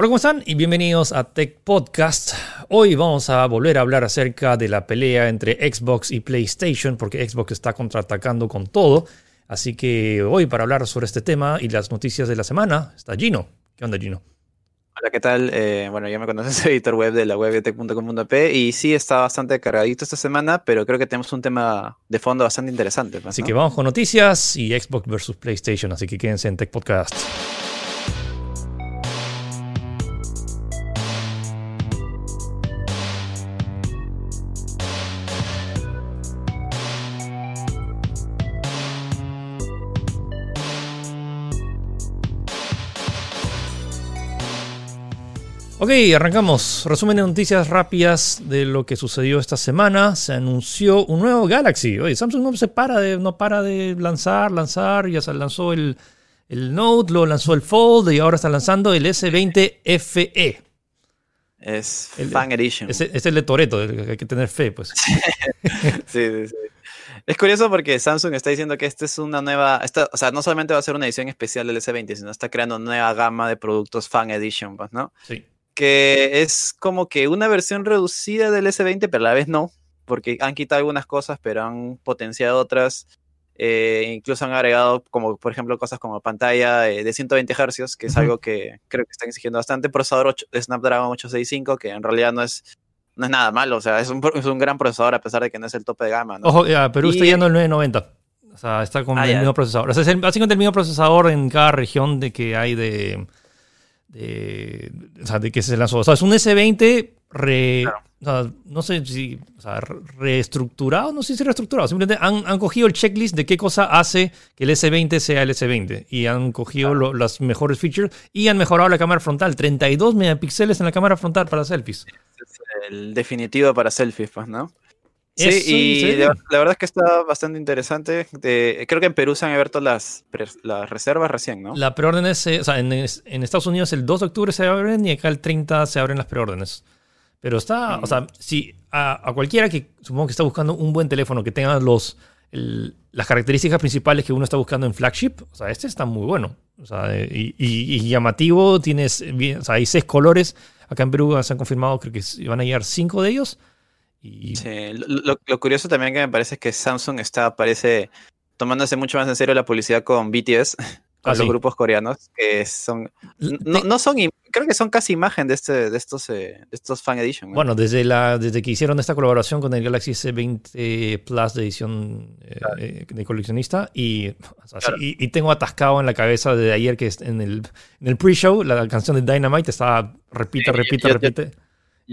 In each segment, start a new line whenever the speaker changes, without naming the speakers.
Hola, ¿cómo están? Y bienvenidos a Tech Podcast. Hoy vamos a volver a hablar acerca de la pelea entre Xbox y PlayStation, porque Xbox está contraatacando con todo. Así que hoy para hablar sobre este tema y las noticias de la semana está Gino. ¿Qué onda, Gino?
Hola, ¿qué tal? Eh, bueno, ya me conoces, editor web de la web de tech.com.p y sí está bastante cargadito esta semana, pero creo que tenemos un tema de fondo bastante interesante.
Pues, así que vamos con noticias y Xbox versus PlayStation, así que quédense en Tech Podcast. Ok, arrancamos. Resumen de noticias rápidas de lo que sucedió esta semana. Se anunció un nuevo Galaxy. Oye, Samsung no se para de, no para de lanzar, lanzar. Ya se lanzó el, el Note, lo lanzó el Fold y ahora está lanzando el S20 FE.
Es Fan Edition.
Es, es, el de Toreto, hay que tener fe, pues.
sí, sí, sí. Es curioso porque Samsung está diciendo que esta es una nueva, esta, o sea, no solamente va a ser una edición especial del S20, sino está creando una nueva gama de productos Fan Edition, pues, ¿no?
Sí
que es como que una versión reducida del S20, pero a la vez no, porque han quitado algunas cosas, pero han potenciado otras. Eh, incluso han agregado, como por ejemplo, cosas como pantalla eh, de 120 Hz, que es algo que creo que están exigiendo bastante. Procesador de Snapdragon 865, que en realidad no es, no es nada malo, o sea, es un, es un gran procesador a pesar de que no es el tope de gama.
Ojo, ya, Perú está yendo el 990. O sea, está con ah, el mismo procesador. O sea, es básicamente el mismo procesador en cada región de que hay de, de, o sea, de que se lanzó. O sea, es un S20 re, o sea, no sé si o sea, reestructurado, no sé si reestructurado. Simplemente han, han, cogido el checklist de qué cosa hace que el S20 sea el S20 y han cogido las mejores features y han mejorado la cámara frontal. 32 megapíxeles en la cámara frontal para selfies.
Es el definitivo para selfies, pues, ¿no? Sí, y la, verdad es que está bastante interesante. creo que en Perú se han abierto las, las reservas recién, ¿no?
La preorden es, o sea, en, Estados Unidos el 2 de octubre se abren y acá el 30 se abren las preórdenes. Pero está, o sea, si a, cualquiera que supongo que está buscando un buen teléfono que tenga los, las características principales que uno está buscando en flagship, o sea, este está muy bueno. O sea, y, llamativo, tienes, o sea, hay seis colores. Acá en Perú se han confirmado, creo que van a llegar cinco de ellos.
Sí, lo, curioso también que me parece es que Samsung está, parece, tomándose mucho más en serio la publicidad con BTS, con ah, los grupos coreanos, que son, no, son, creo que son casi imagen de, este, de, estos, eh, estos Fan Edition.
Bueno, desde, la, desde que hicieron esta colaboración con el Galaxy S20 Plus de edición eh, eh, de coleccionista, y, y, tengo atascado en la cabeza desde ayer que en el, en el pre-show la canción de Dynamite estaba, repite, repite, repite.
Yo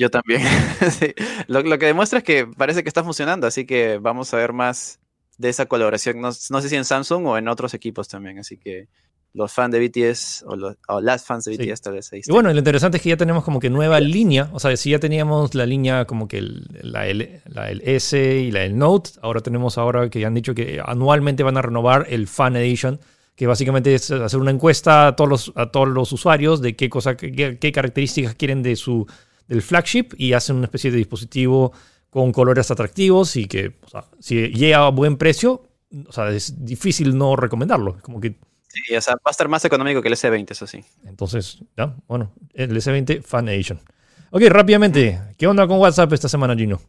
también. lo, que demuestra es que parece que está funcionando, así que vamos a ver más de esa colaboración. No, sé si en Samsung o en otros equipos también, así que los fans de BTS o, los, las fans de BTS tal vez ahí
Y bueno, lo interesante es que ya tenemos como que nueva línea, o sea, si ya teníamos la línea como que la, L, la S y la el Note, ahora tenemos ahora que ya han dicho que anualmente van a renovar el Fan Edition, que básicamente es hacer una encuesta a todos los, a todos los usuarios de qué, cosa, qué características quieren de su del flagship y hacen una especie de dispositivo con colores atractivos y que, o sea, si llega a buen precio, o sea, es difícil no recomendarlo. Como que
Sí, o sea, va a estar más económico que el S20, eso sí.
Entonces, ya, bueno, el S20 Fan Edition. Ok, rápidamente, ¿qué onda con WhatsApp esta semana, Gino?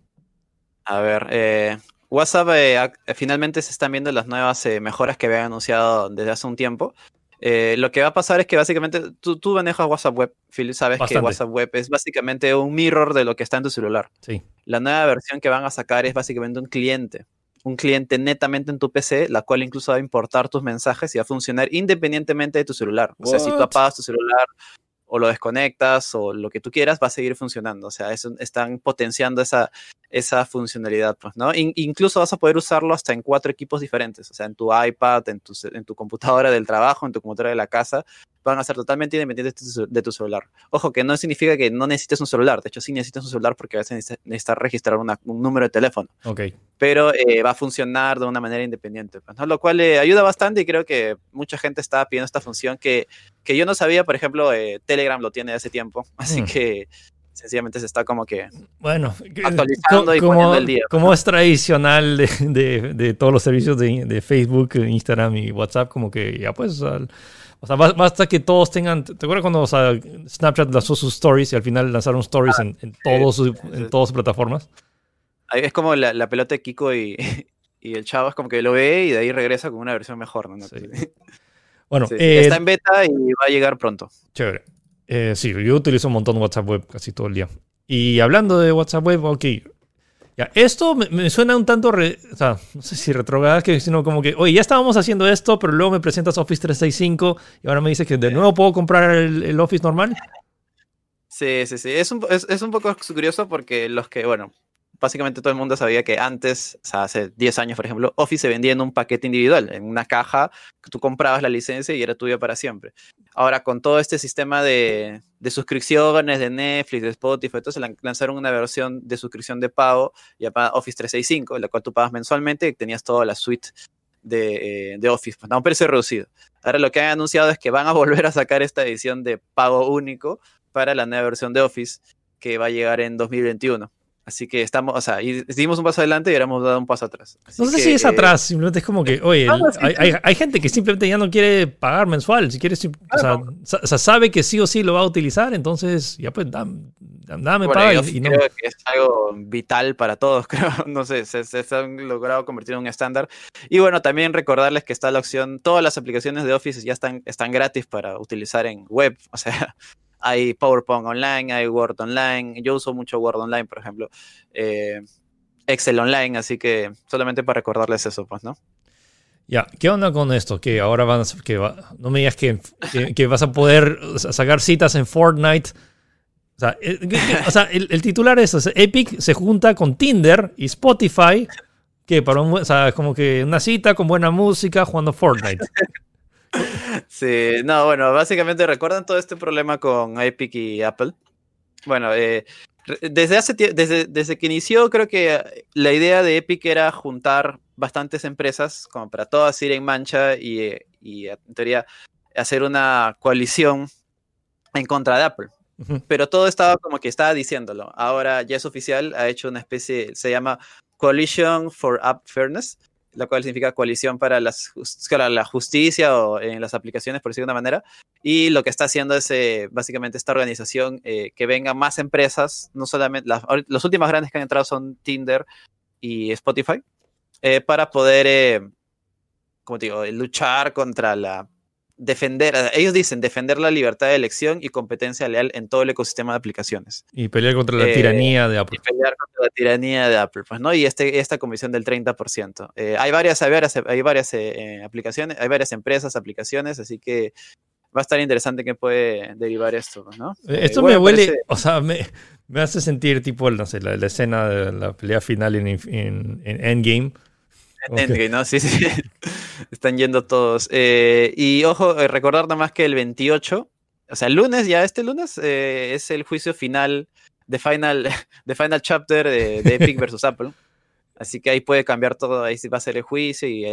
A ver, eh, WhatsApp eh, finalmente se están viendo las nuevas eh, mejoras que habían anunciado desde hace un tiempo. Eh, lo que va a pasar es que básicamente tú, tú manejas WhatsApp Web, Phil, sabes que WhatsApp Web es básicamente un mirror de lo que está en tu celular.
Sí.
La nueva versión que van a sacar es básicamente un cliente, un cliente netamente en tu PC, la cual incluso va a importar tus mensajes y va a funcionar independientemente de tu celular. O sea, si tú apagas tu celular o lo desconectas o lo que tú quieras, va a seguir funcionando. O sea, están potenciando esa, esa funcionalidad, pues, ¿no? incluso vas a poder usarlo hasta en cuatro equipos diferentes, o sea, en tu iPad, en tu, en tu computadora del trabajo, en tu computadora de la casa, van a ser totalmente independientes de tu, celular. Ojo, que no significa que no necesites un celular, de hecho sí necesitas un celular porque a veces necesitas registrar un número de teléfono.
Ok.
Pero eh, va a funcionar de una manera independiente, pues, ¿no? Lo cual le ayuda bastante y creo que mucha gente está pidiendo esta función que, que yo no sabía, por ejemplo, eh, Telegram lo tiene hace tiempo, así mm. que sencillamente se está como que
bueno,
actualizando y poniendo el día.
Como es tradicional de, de, todos los servicios de, de, Facebook, Instagram y WhatsApp, como que ya pues O sea, basta que todos tengan. ¿Te acuerdas cuando o sea, Snapchat lanzó sus stories y al final lanzaron stories en, en, todos en todas sus plataformas?
Es como la, la pelota de Kiko y, y el chavo es como que lo ve y de ahí regresa con una versión mejor. ¿no? Sí.
Bueno,
sí, eh, está en beta y va a llegar pronto.
Chévere. Eh, sí, yo utilizo un montón WhatsApp Web casi todo el día. Y hablando de WhatsApp Web, ok. Ya, esto me, suena un tanto, o sea, no sé si retrograda, sino como que, oye, ya estábamos haciendo esto, pero luego me presentas Office 365 y ahora me dices que de nuevo puedo comprar el, el Office normal.
Sí, sí, sí. Es un, es un poco curioso porque los que, bueno, básicamente todo el mundo sabía que antes, o sea, hace 10 años, por ejemplo, Office se vendía en un paquete individual, en una caja que tú comprabas la licencia y era tuya para siempre. Ahora, con todo este sistema de, suscripciones de Netflix, de Spotify, entonces lanzaron una versión de suscripción de pago llamada Office 365, en la cual tú pagas mensualmente y tenías toda la suite de, eh, de Office, pues, a un precio reducido. Ahora lo que han anunciado es que van a volver a sacar esta edición de pago único para la nueva versión de Office que va a llegar en 2021. Así que estamos, o sea, y dimos un paso adelante y hemos dado un paso atrás.
no sé si es atrás, simplemente es como que, oye, hay, gente que simplemente ya no quiere pagar mensual, si quiere, o, sea, sabe que sí o sí lo va a utilizar, entonces ya pues dame, dame paga y, no.
Creo que es algo vital para todos, creo, no sé, se, se, han logrado convertir en un estándar. Y bueno, también recordarles que está la opción, todas las aplicaciones de Office ya están, están gratis para utilizar en web, o sea, hay PowerPoint online, hay Word online. Yo uso mucho Word online, por ejemplo. Eh, Excel online, así que solamente para recordarles eso, pues, ¿no?
Ya, ¿qué onda con esto? Que ahora van que no me digas que, que, vas a poder sacar citas en Fortnite. O sea, eh, el, titular es, Epic se junta con Tinder y Spotify, que para un, o sea, como que una cita con buena música jugando Fortnite.
Sí, no, bueno, básicamente recuerdan todo este problema con Epic y Apple. Bueno, eh, desde, hace desde, desde que inició, creo que la idea de Epic era juntar bastantes empresas, como para todas ir en mancha y, y en teoría hacer una coalición en contra de Apple. Pero todo estaba como que estaba diciéndolo. Ahora ya es oficial, ha hecho una especie, se llama Coalition for App Fairness, la cual significa coalición para, las, la justicia o en las aplicaciones, por decirlo de una manera. Y lo que está haciendo es eh, básicamente esta organización eh, que vengan más empresas, no solamente las, las, últimas grandes que han entrado son Tinder y Spotify, eh, para poder, como digo, luchar contra la defender, ellos dicen defender la libertad de elección y competencia leal en todo el ecosistema de aplicaciones.
Y pelear contra la tiranía de Apple.
Y pelear contra la tiranía de Apple, pues, ¿no? Y este, esta comisión del 30%. Eh, hay varias, hay varias, hay varias eh, aplicaciones, hay varias empresas, aplicaciones, así que va a estar interesante que puede derivar esto, ¿no?
Esto me huele, o sea, me, me, hace sentir tipo, no sé, la, escena de la pelea final en, en, en Endgame
¿no? Sí, sí. Están yendo todos. Eh, y ojo, eh, recordar nada más que el 28, o sea, el lunes, ya este lunes, eh, es el juicio final de Final, de final Chapter de, Epic versus Apple. Así que ahí puede cambiar todo, ahí va a ser el juicio y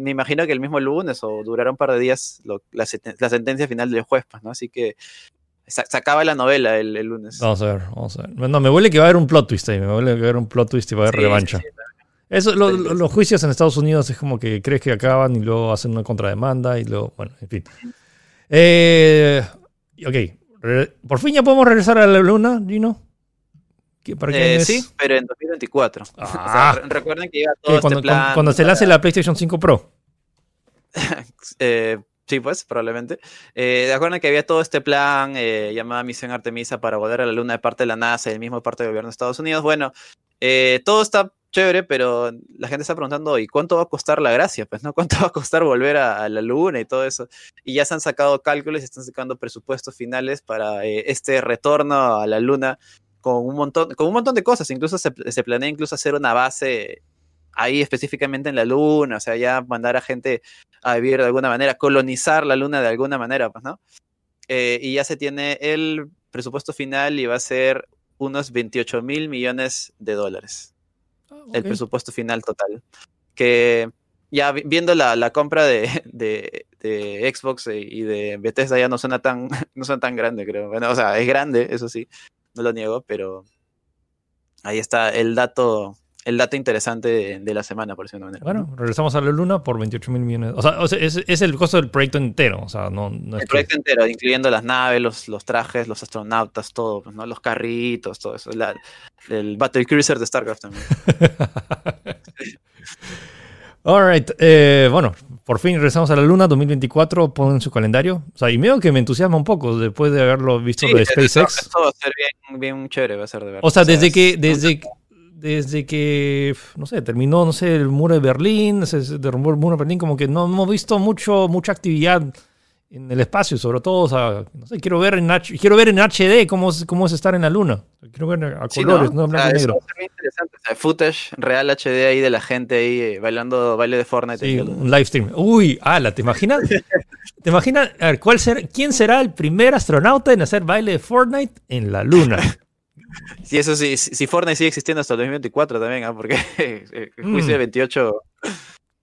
me imagino que el mismo lunes o durará un par de días la, sentencia final del juez, pues, ¿no? Así que se, acaba la novela el, lunes.
Vamos a ver, vamos a ver. No, me huele que va a haber un plot twist ahí, me huele que va a haber un plot twist y va a haber revancha. Eso, los juicios en Estados Unidos es como que crees que acaban y luego hacen una contrademanda y luego, bueno, en fin. Eh, ok, por fin ya podemos regresar a la luna, Gino.
¿Para eh, sí, pero en 2024. Ah. recuerden que llega todo este
cuando,
plan.
Cuando, se lance la PlayStation 5 Pro.
eh, sí, pues, probablemente. Eh, acuerdan que había todo este plan eh, llamado Misión Artemisa para volver a la Luna de parte de la NASA y el mismo parte del gobierno de Estados Unidos. Bueno, eh, todo está chévere, pero la gente está preguntando, ¿y cuánto va a costar la gracia? Pues, ¿no? ¿Cuánto va a costar volver a, la luna y todo eso? Y ya se han sacado cálculos y están sacando presupuestos finales para eh, este retorno a la luna con un montón, con un montón de cosas. Incluso se, planea incluso hacer una base ahí específicamente en la luna, o sea, ya mandar a gente a vivir de alguna manera, colonizar la luna de alguna manera, pues, ¿no? Eh, y ya se tiene el presupuesto final y va a ser unos 28 mil millones de dólares. Ah, el presupuesto final total. Que ya viendo la, la compra de, de, de, Xbox y de Bethesda ya no suena tan, no suena tan grande, creo. Bueno, o sea, es grande, eso sí, no lo niego, pero ahí está el dato, el dato interesante de, la semana, por decirlo de manera.
Bueno, regresamos a la Luna por 28 mil millones. O sea, es, el costo del proyecto entero. O sea, no,
el proyecto entero, incluyendo las naves, los, los trajes, los astronautas, todo, pues, ¿no? los carritos, todo eso. el Battle Cruiser de StarCraft también.
Alright, eh, bueno, por fin regresamos a la Luna 2024, ponen su calendario. O sea, y medio que me entusiasma un poco después de haberlo visto de SpaceX.
Esto va a ser bien, bien chévere, va a ser de verdad.
O sea, desde que, desde, desde que, no sé, terminó, no sé, el muro de Berlín, se derrumbó el muro de Berlín, como que no hemos visto mucho, mucha actividad en el espacio, sobre todo, o sea, no sé, quiero ver en, quiero ver en HD cómo es, cómo es estar en la luna. Quiero ver a colores, no, en blanco y negro.
Es muy interesante, o sea, footage real HD ahí de la gente ahí eh, bailando baile de Fortnite.
Sí, un live stream. Uy, ala, ¿te imaginas? ¿Te imaginas? A ver, ¿cuál ser, ¿quién será el primer astronauta en hacer baile de Fortnite en la luna?
Sí, eso sí, si Fortnite sigue existiendo hasta el 2024 también, ¿ah? porque el juicio de 28 mm.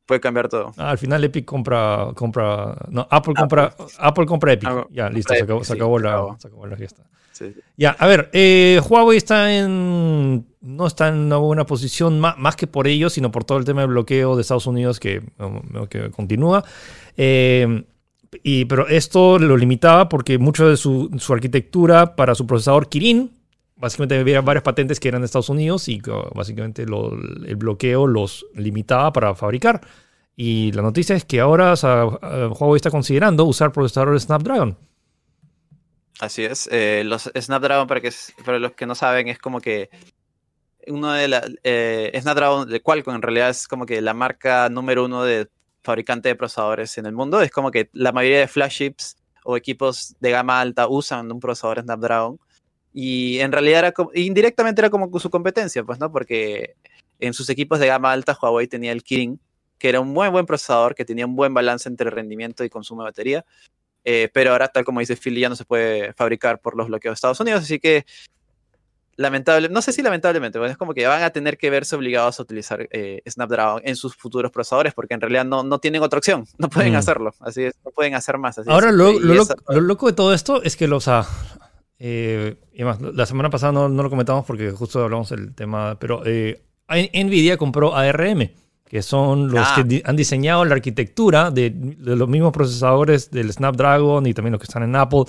puede cambiar todo.
Ah, al final Epic compra, compra, no, Apple compra, Apple, compra Epic. ya, listo, se acabó, se acabó, la, se acabó la fiesta. Ya, a ver, eh, Huawei está en, no está en una buena posición, más, más, que por ello, sino por todo el tema de bloqueo de Estados Unidos que, que continúa. Eh, y, pero esto lo limitaba porque mucho de su, su arquitectura para su procesador Kirin, básicamente había varias patentes que eran de Estados Unidos y básicamente el bloqueo los limitaba para fabricar. Y la noticia es que ahora Huawei está considerando usar procesadores Snapdragon.
Así es. Eh, los Snapdragon, para, que, para los que no saben, es como que uno de la eh, Snapdragon de Qualcomm en realidad es como que la marca número uno de fabricante de procesadores en el mundo. Es como que la mayoría de flagships o equipos de gama alta usan un procesador Snapdragon. Y en realidad era como, indirectamente era como su competencia, pues, ¿no? Porque en sus equipos de gama alta Huawei tenía el Kirin, que era un muy buen procesador, que tenía un buen balance entre rendimiento y consumo de batería. Eh, pero ahora, tal como dice Phil, ya no se puede fabricar por los bloqueos de Estados Unidos, así que lamentable, no sé si lamentablemente, pues es como que van a tener que verse obligados a utilizar eh, Snapdragon en sus futuros procesadores, porque en realidad no, no tienen otra opción, no pueden mm. hacerlo, así es, no pueden hacer más.
Ahora, lo, loco, de todo esto es que los, eh, y más, la semana pasada no, lo comentamos porque justo hablamos del tema, pero eh, Nvidia compró ARM, que son los que ah. han diseñado la arquitectura de, los mismos procesadores del Snapdragon y también los que están en Apple.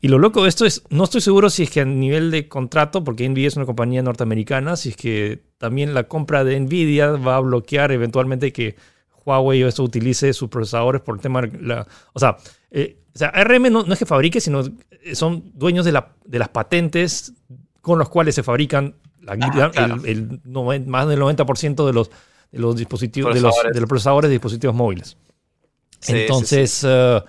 Y lo loco de esto es, no estoy seguro si es que a nivel de contrato, porque Nvidia es una compañía norteamericana, si es que también la compra de Nvidia va a bloquear eventualmente que Huawei o esto utilice sus procesadores por el tema la, o sea, eh, o sea, ARM no, es que fabrique, sino son dueños de, la, de las patentes con los cuales se fabrican el, más del 90% de los, de los dispositivos, de los, de los, procesadores de dispositivos móviles. Entonces. Eh,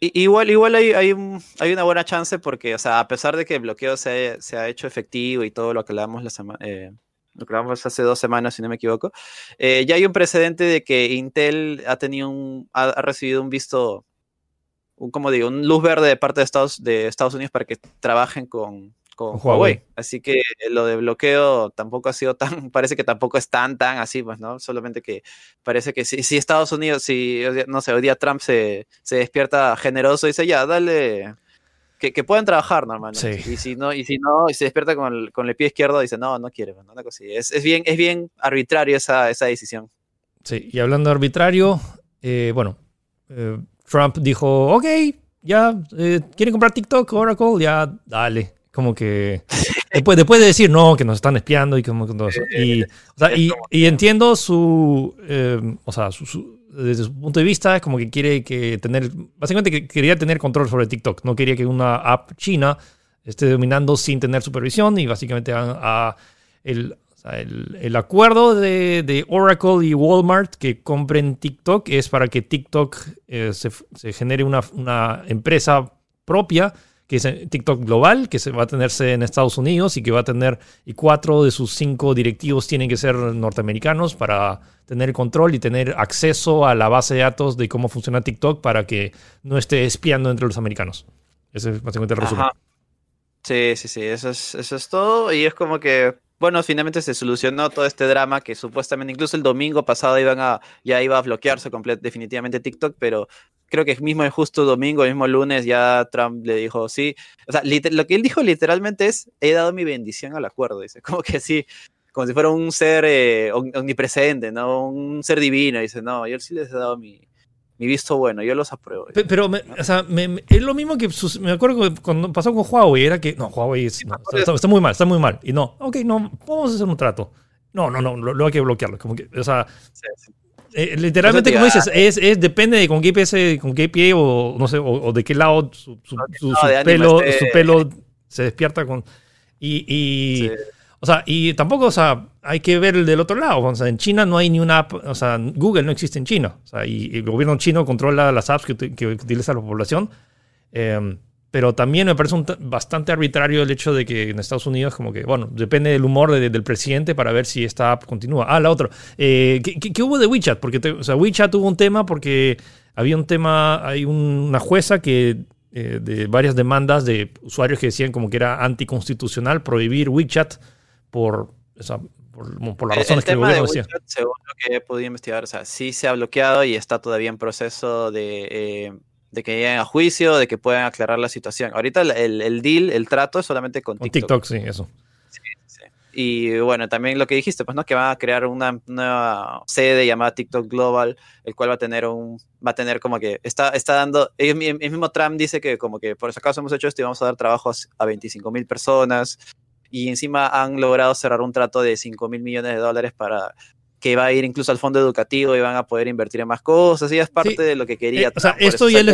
igual, igual hay, hay, hay, una buena chance porque, o sea, a pesar de que el bloqueo se, se ha hecho efectivo y todo lo que hablamos la semana, eh, lo grabamos hace dos semanas, si no me equivoco, eh, ya hay un precedente de que Intel ha tenido un, ha, recibido un visto, un, como digo, un luz verde de parte de Estados, de Estados Unidos para que trabajen con, con Huawei. Así que lo de bloqueo tampoco ha sido tan, parece que tampoco es tan, tan así, pues, ¿no? Solamente que parece que si, si Estados Unidos, si, no sé, hoy día Trump se, se despierta generoso y dice, ya, dale, que, que puedan trabajar normalmente. Y si no, y si no, y se despierta con el, con el pie izquierdo, dice, no, no quiere, una cosa es, es, bien, es bien arbitrario esa, esa decisión.
Sí, y hablando de arbitrario, eh, bueno, eh, Trump dijo, ok, ya, eh, ¿quieren comprar TikTok, Oracle? Ya, dale. Como que después, después de decir no, que nos están espiando y como todo eso. Y, o sea, y, y, entiendo su, o sea, su desde su punto de vista, es como que quiere que tener, básicamente quería tener control sobre TikTok, no quería que una app china esté dominando sin tener supervisión y básicamente a, el, el, acuerdo de, de, Oracle y Walmart que compren TikTok es para que TikTok eh, se, se, genere una, una empresa propia que es TikTok global, que se va a tenerse en Estados Unidos y que va a tener, y cuatro de sus cinco directivos tienen que ser norteamericanos para tener control y tener acceso a la base de datos de cómo funciona TikTok para que no esté espiando entre los americanos. Ese es básicamente el resumen.
Sí, sí, sí, eso es, eso es todo. Y es como que bueno, finalmente se solucionó todo este drama que supuestamente incluso el domingo pasado iban a, ya iba a bloquearse definitivamente TikTok, pero creo que mismo el justo domingo, el mismo lunes, ya Trump le dijo sí. O sea, lo que él dijo literalmente es, he dado mi bendición al acuerdo, dice. Como que sí, como si fuera un ser eh, omnipresente, ¿no? Un ser divino. Dice, no, yo sí les he dado mi, mi visto bueno, yo los apruebo.
Pero, o sea, es lo mismo que me acuerdo cuando pasó con Huawei, era que, no, Huawei está, muy mal, está muy mal. Y no, ok, no, vamos a hacer un trato. No, no, no, lo, hay que bloquearlo. Como que, o sea, eh, literalmente, como dices, es, es, depende de con qué pie, con qué pie o no sé, o, de qué lado su, su, pelo, su pelo se despierta con. Y, y o sea, y tampoco, o sea, hay que ver el del otro lado. O sea, en China no hay ni una app, o sea, Google no existe en China. O sea, y, el gobierno chino controla las apps que, que utiliza la población. Eh, pero también me parece bastante arbitrario el hecho de que en Estados Unidos, como que, bueno, depende del humor del presidente para ver si esta app continúa. Ah, la otra. Eh, ¿qué, hubo de WeChat? Porque, o sea, WeChat tuvo un tema porque había un tema, hay una jueza que eh, de varias demandas de usuarios que decían como que era anticonstitucional prohibir WeChat por, o sea, por, las razones que el gobierno decía. WeChat,
según lo que he podido investigar, o sea, sí se ha bloqueado y está todavía en proceso de... Eh, de que lleguen a juicio, de que puedan aclarar la situación. Ahorita el, el deal, el trato es solamente con TikTok.
TikTok, sí, eso. Sí,
sí. Y bueno, también lo que dijiste, pues no, que van a crear una nueva sede llamada TikTok Global, el cual va a tener un, va a tener como que, está, está dando, el, mismo Trump dice que como que por eso acaso hemos hecho esto y vamos a dar trabajos a 25 mil personas. Y encima han logrado cerrar un trato de 5 mil millones de dólares para que va a ir incluso al fondo educativo y van a poder invertir en más cosas, y es parte de lo que quería.
Eh, o sea, esto ya, lo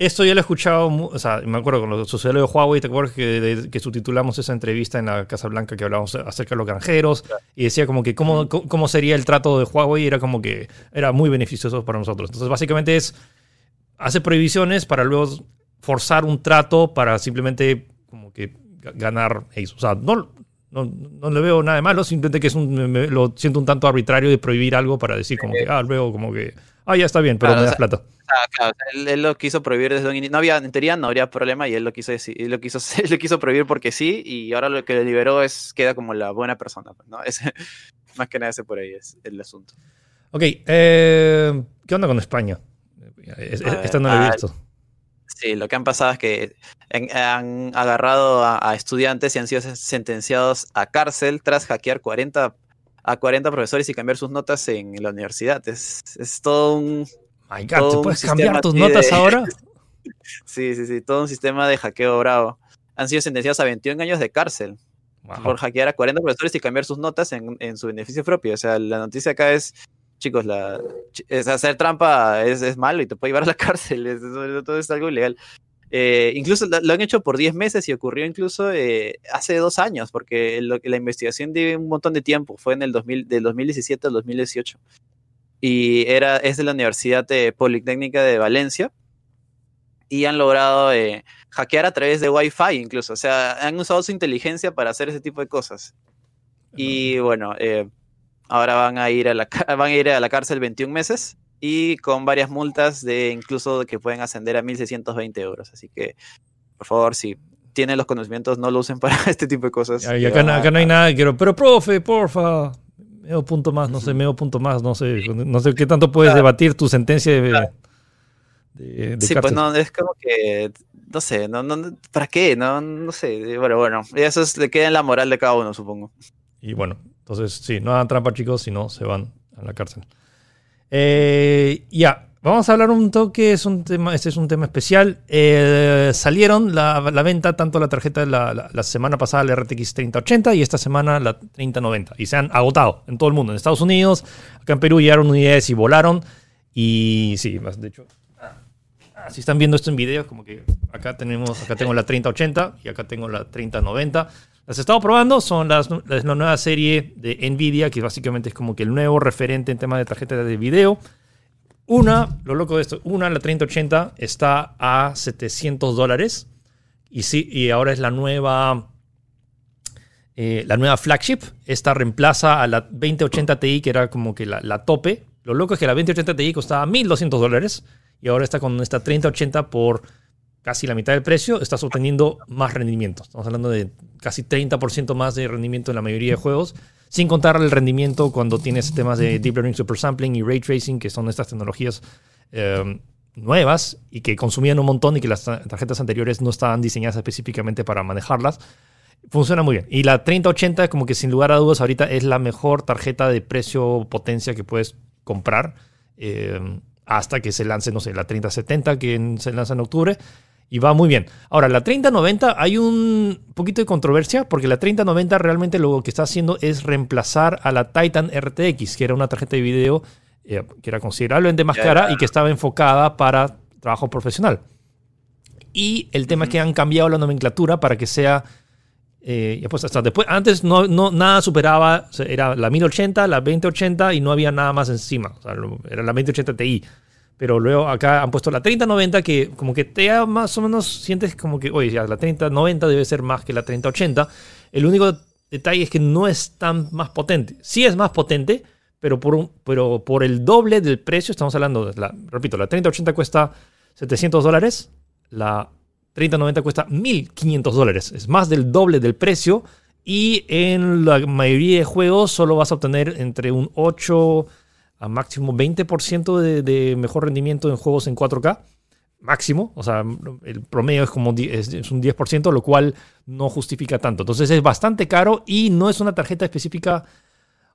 esto ya lo he escuchado, o sea, me acuerdo con lo sucedió de Huawei, te acuerdas que, que, subtitulamos esa entrevista en la Casa Blanca que hablábamos acerca de los granjeros y decía como que cómo, cómo sería el trato de Huawei, era como que era muy beneficioso para nosotros. Entonces, básicamente es, hace prohibiciones para luego forzar un trato para simplemente como que ganar eso. O sea, no, no, no, le veo nada de malo, simplemente que es un, lo siento un tanto arbitrario de prohibir algo para decir como que, ah, luego como que, ah, ya está bien, pero me das plata.
Ah, claro, él, lo quiso prohibir desde un inicio. No había, en teoría no habría problema y él lo quiso decir, lo quiso, lo quiso prohibir porque sí y ahora lo que le liberó es, queda como la buena persona, pues, ¿no? más que nada ese por ahí es el asunto.
Ok, eh, ¿qué onda con España? Esta no lo he visto.
Sí, lo que han pasado es que han, agarrado a, estudiantes y han sido sentenciados a cárcel tras hackear 40, a 40 profesores y cambiar sus notas en la universidad. Es, todo un.
My God, puedes cambiar tus notas ahora?
sí, sí, sí, todo un sistema de hackeo bravo. Han sido sentenciados a 21 años de cárcel por hackear a 40 profesores y cambiar sus notas en, en su beneficio propio. O sea, la noticia acá es chicos, la, es hacer trampa es, malo y te puede llevar a la cárcel, es, todo es algo ilegal. Eh, incluso lo, han hecho por 10 meses y ocurrió incluso eh, hace dos años, porque la investigación de un montón de tiempo, fue en el 2000, del 2017 al 2018. Y era, es de la Universidad Politécnica de Valencia. Y han logrado eh, hackear a través de Wi-Fi incluso. O sea, han usado su inteligencia para hacer ese tipo de cosas. Y bueno, Ahora van a ir a la, van a ir a la cárcel 21 meses y con varias multas de incluso que pueden ascender a 1.620 euros. Así que, por favor, si tienen los conocimientos, no lo usen para este tipo de cosas.
Y acá, no hay nada que quiero, pero profe, porfa, medio punto más, no sé, medio punto más, no sé, no sé qué tanto puedes debatir tu sentencia de,
Sí, pues no, es como que, no sé, no, no, ¿para qué? No, no sé, bueno, bueno, eso es, le queda en la moral de cada uno, supongo.
Y bueno, entonces, sí, no hagan trampa, chicos, si no, se van a la cárcel. Eh, ya, vamos a hablar un toque, es un tema, este es un tema especial. Eh, salieron la, venta, tanto la tarjeta la, la, semana pasada, la RTX 3080, y esta semana la 3090. Y se han agotado en todo el mundo. En Estados Unidos, acá en Perú llegaron unidades y volaron. Y sí, de hecho, ah, si están viendo esto en video, como que acá tenemos, acá tengo la 3080 y acá tengo la 3090. Las he estado probando, son las, la nueva serie de Nvidia, que básicamente es como que el nuevo referente en tema de tarjetas de video. Una, lo loco de esto, una, la 3080, está a 700 dólares. Y sí, y ahora es la nueva, eh, la nueva flagship. Esta reemplaza a la 2080 Ti, que era como que la, la tope. Lo loco es que la 2080 Ti costaba 1200 dólares. Y ahora está con esta 3080 por casi la mitad del precio, estás obteniendo más rendimiento. Estamos hablando de casi 30% más de rendimiento en la mayoría de juegos, sin contar el rendimiento cuando tienes temas de Deep Learning Super Sampling y Ray Tracing, que son estas tecnologías eh, nuevas y que consumían un montón y que las tarjetas anteriores no estaban diseñadas específicamente para manejarlas. Funciona muy bien. Y la 3080, como que sin lugar a dudas, ahorita es la mejor tarjeta de precio potencia que puedes comprar. Eh, hasta que se lance, no sé, la 3070 que se lanza en octubre. Y va muy bien. Ahora, la 3090 hay un poquito de controversia porque la 3090 realmente lo que está haciendo es reemplazar a la Titan RTX, que era una tarjeta de video eh, que era considerablemente más cara y que estaba enfocada para trabajo profesional. Y el tema es que han cambiado la nomenclatura para que sea eh, pues hasta después, antes no, no, nada superaba, era la 1080, la 2080 y no había nada más encima. O sea, era la 2080 Ti. Pero luego acá han puesto la 3090 que como que te más o menos sientes como que, oye, ya la 3090 debe ser más que la 3080. El único detalle es que no es tan más potente. Sí es más potente, pero por, un, pero por el doble del precio, estamos hablando, de la, repito, la 3080 cuesta 700 dólares, la 3090 cuesta 1.500 dólares. Es más del doble del precio. Y en la mayoría de juegos solo vas a obtener entre un 8 a máximo 20% de, de mejor rendimiento en juegos en 4K. Máximo. O sea, el promedio es como es, un 10%, lo cual no justifica tanto. Entonces es bastante caro y no es una tarjeta específica.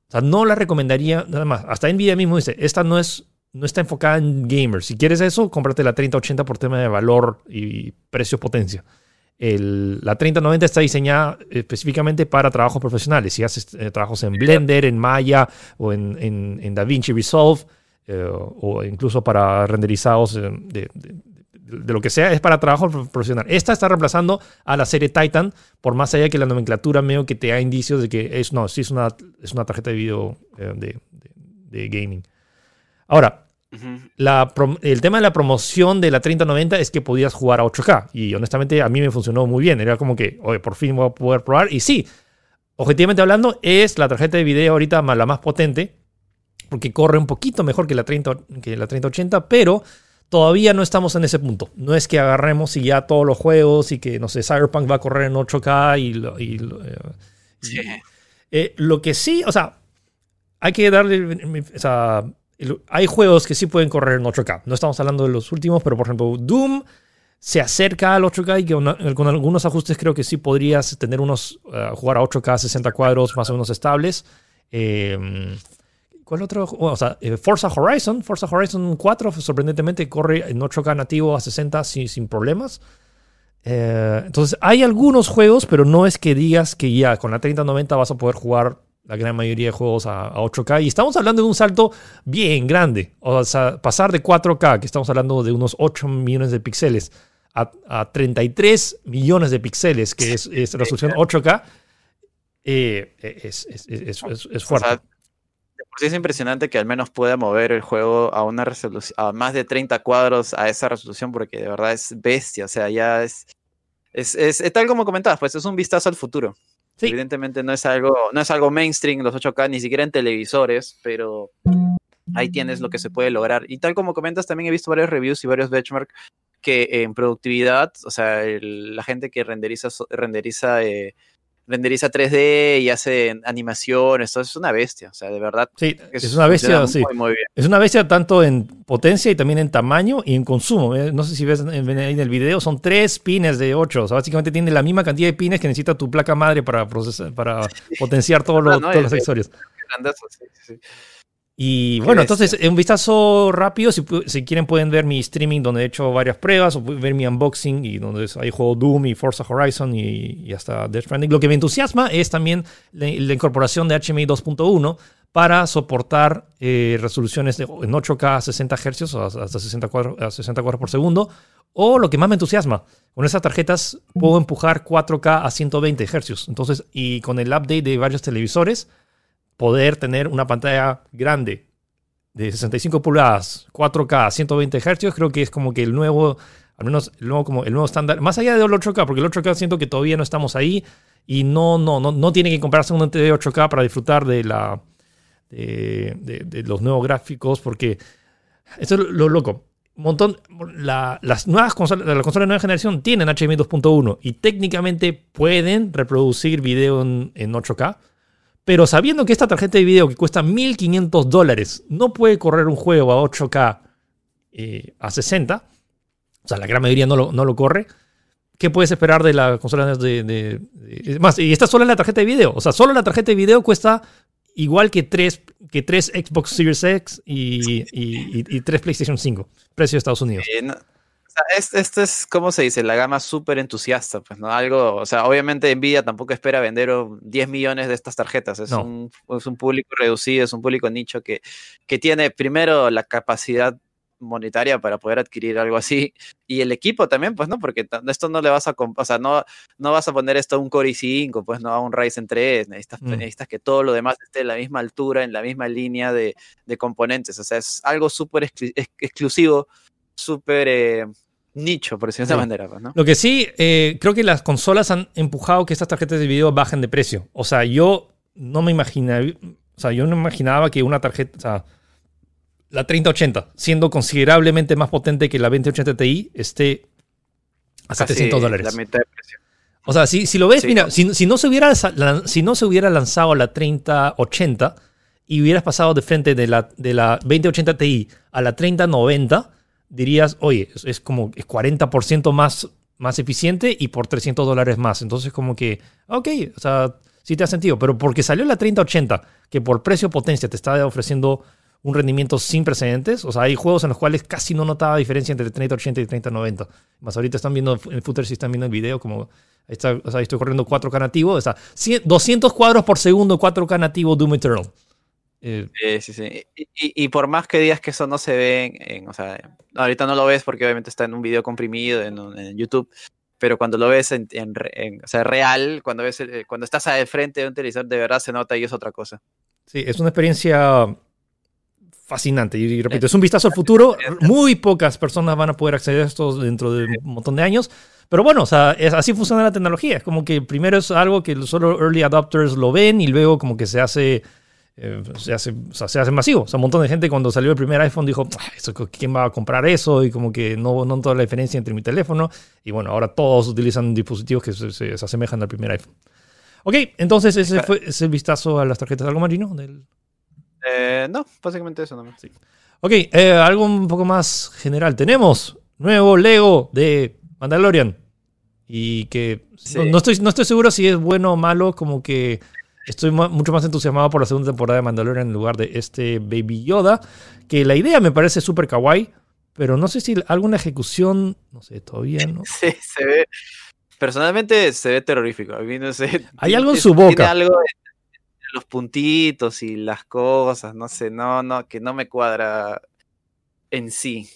O sea, no la recomendaría nada más. Hasta Nvidia mismo dice, esta no es no está enfocada en gamers. Si quieres eso, cómprate la 3080 por tema de valor y precio-potencia. la 3090 está diseñada específicamente para trabajos profesionales. Si haces eh, trabajos en Blender, en Maya o en, en, DaVinci Resolve, eh, o incluso para renderizados de, lo que sea, es para trabajo profesional. Esta está reemplazando a la serie Titan, por más allá que la nomenclatura medio que te da indicios de que es, no, sí es una, es una tarjeta de video eh, de, de gaming. Ahora, el tema de la promoción de la 3090 es que podías jugar a 8K. Y honestamente a mí me funcionó muy bien. Era como que, oye, por fin voy a poder probar. Y sí, objetivamente hablando, es la tarjeta de video ahorita la más potente. Porque corre un poquito mejor que la, 30, que la 3080, pero todavía no estamos en ese punto. No es que agarremos y ya todos los juegos y que, no sé, Cyberpunk va a correr en 8K y... y, eh, eh, lo que sí, o sea, hay que darle... O sea, hay juegos que sí pueden correr en 8K. No estamos hablando de los últimos, pero por ejemplo, Doom se acerca al 8K y que con, algunos ajustes creo que sí podrías tener unos, eh, jugar a 8K 60 cuadros más o menos estables. Em, ¿Cuál otro? o sea, eh, Forza Horizon. Forza Horizon 4 sorprendentemente corre en 8K nativo a 60 sin, sin problemas. Eh, entonces, hay algunos juegos, pero no es que digas que ya con la 3090 vas a poder jugar la gran mayoría de juegos a, 8K. Y estamos hablando de un salto bien grande. O sea, pasar de 4K, que estamos hablando de unos 8 millones de píxeles, a, 33 millones de píxeles, que es, es resolución 8K, eh, es, es, fuerte.
sí es impresionante que al menos pueda mover el juego a una resolución, a más de 30 cuadros a esa resolución, porque de verdad es bestia. O sea, ya es, es, es tal como comentabas, pues es un vistazo al futuro. Evidentemente no es algo, no es algo mainstream los 8K, ni siquiera en televisores, pero ahí tienes lo que se puede lograr. Y tal como comentas, también he visto varios reviews y varios benchmarks que en productividad, o sea, la gente que renderiza, renderiza eh, renderiza 3D y hace animaciones, eso es una bestia, o sea, de verdad.
Sí, es, una bestia, sí. Es una bestia tanto en potencia y también en tamaño y en consumo. ¿eh? No sé si ves en, en, el video, son tres pines de 8, o sea, básicamente tiene la misma cantidad de pines que necesita tu placa madre para, procesar, para potenciar todos los accesorios. Sí, y bueno, entonces, un vistazo rápido, si, si, quieren pueden ver mi streaming donde he hecho varias pruebas, o ver mi unboxing y donde hay juego Doom y Forza Horizon y, hasta Death Stranding. Lo que me entusiasma es también la, incorporación de HMI 2.1 para soportar eh, resoluciones en 8K a 60 Hz o hasta 64, a 60 cuadros por segundo. O lo que más me entusiasma, con esas tarjetas puedo empujar 4K a 120 Hz. Entonces, y con el update de varios televisores, poder tener una pantalla grande de 65 pulgadas, 4K, 120 Hz, creo que es como que el nuevo, al menos el nuevo, como el nuevo estándar, más allá del 8K, porque el 8K siento que todavía no estamos ahí y no, no, no, no tiene que comprarse un TV 8K para disfrutar de, la, de, los nuevos gráficos, porque esto es lo, loco. Un montón, las nuevas consolas, la consola de nueva generación tienen HDMI 2.1 y técnicamente pueden reproducir video en 8K pero sabiendo que esta tarjeta de video que cuesta 1500 dólares no puede correr un juego a 8K eh, a 60, o sea, la gran mayoría no lo, no lo corre, ¿qué puedes esperar de la consola de, de, Más, y esta solo es la tarjeta de video. O sea, solo la tarjeta de video cuesta igual que tres, que tres Xbox Series X y, y, tres PlayStation 5. Precio de Estados Unidos.
Eh, este, este, es, ¿cómo se dice? La gama súper entusiasta, pues, ¿no? Algo, o sea, obviamente Nvidia tampoco espera vender 10 millones de estas tarjetas. Es, no. un, es un público reducido, es un público nicho que, que tiene primero la capacidad monetaria para poder adquirir algo así y el equipo también pues no porque esto no le vas a o sea no no vas a poner esto a un Core i5 pues no a un Ryzen 3 necesitas, mm. necesitas que todo lo demás esté en la misma altura en la misma línea de, de componentes o sea es algo súper exclu exclusivo súper eh, nicho por decirlo de esa manera pues, ¿no?
lo que sí eh, creo que las consolas han empujado que estas tarjetas de video bajen de precio o sea yo no me imaginaba o sea yo no imaginaba que una tarjeta o sea, la 3080, siendo considerablemente más potente que la 2080 Ti, esté a Casi 700 dólares.
La mitad de precio.
O sea, si, si lo ves, sí, mira, no. Si, si, no se hubiera, si no se hubiera lanzado la 3080 y hubieras pasado de frente de la, de la 2080 Ti a la 3090, dirías, oye, es, como es 40% más, más eficiente y por 300 dólares más. Entonces, como que, ok, o sea, sí te ha sentido. Pero porque salió la 3080, que por precio potencia te está ofreciendo un rendimiento sin precedentes. O sea, hay juegos en los cuales casi no notaba diferencia entre 3080 y 3090. Más ahorita están viendo en Footer si están viendo el video, como está, o sea, estoy corriendo 4K nativo, o sea, 200 cuadros por segundo, 4K nativo Doom Eternal.
Eh, sí, sí, sí. Y, y, por más que digas que eso no se ve en, en, o sea, ahorita no lo ves porque obviamente está en un video comprimido en, en YouTube, pero cuando lo ves en, o sea, real, cuando ves el, cuando estás al frente de un televisor, de verdad se nota y es otra cosa.
Sí, es una experiencia fascinante. Y repito, es un vistazo al futuro. Muy pocas personas van a poder acceder a esto dentro de un montón de años. Pero bueno, o sea, es, así funciona la tecnología. Es como que primero es algo que solo early adopters lo ven y luego como que se hace, eh, se, hace o sea, se hace masivo. O sea, un montón de gente cuando salió el primer iPhone dijo, ¿quién va a comprar eso? Y como que no, no toda la diferencia entre mi teléfono. Y bueno, ahora todos utilizan dispositivos que se, se, se asemejan al primer iPhone. Ok, entonces ese fue ese vistazo a las tarjetas. ¿Algo marino? Del...
Eh, no, básicamente eso nomás. Sí.
Ok, eh, algo un poco más general. Tenemos nuevo Lego de Mandalorian. Y que sí. no, no, estoy, no estoy seguro si es bueno o malo, como que estoy mucho más entusiasmado por la segunda temporada de Mandalorian en lugar de este Baby Yoda. Que la idea me parece súper kawaii, pero no sé si alguna ejecución, no sé, todavía no.
Sí, se ve. Personalmente se ve terrorífico. A mí no sé.
Hay algo en su boca.
Tiene algo los puntitos y las cosas, no sé, no, no, que no me cuadra en sí.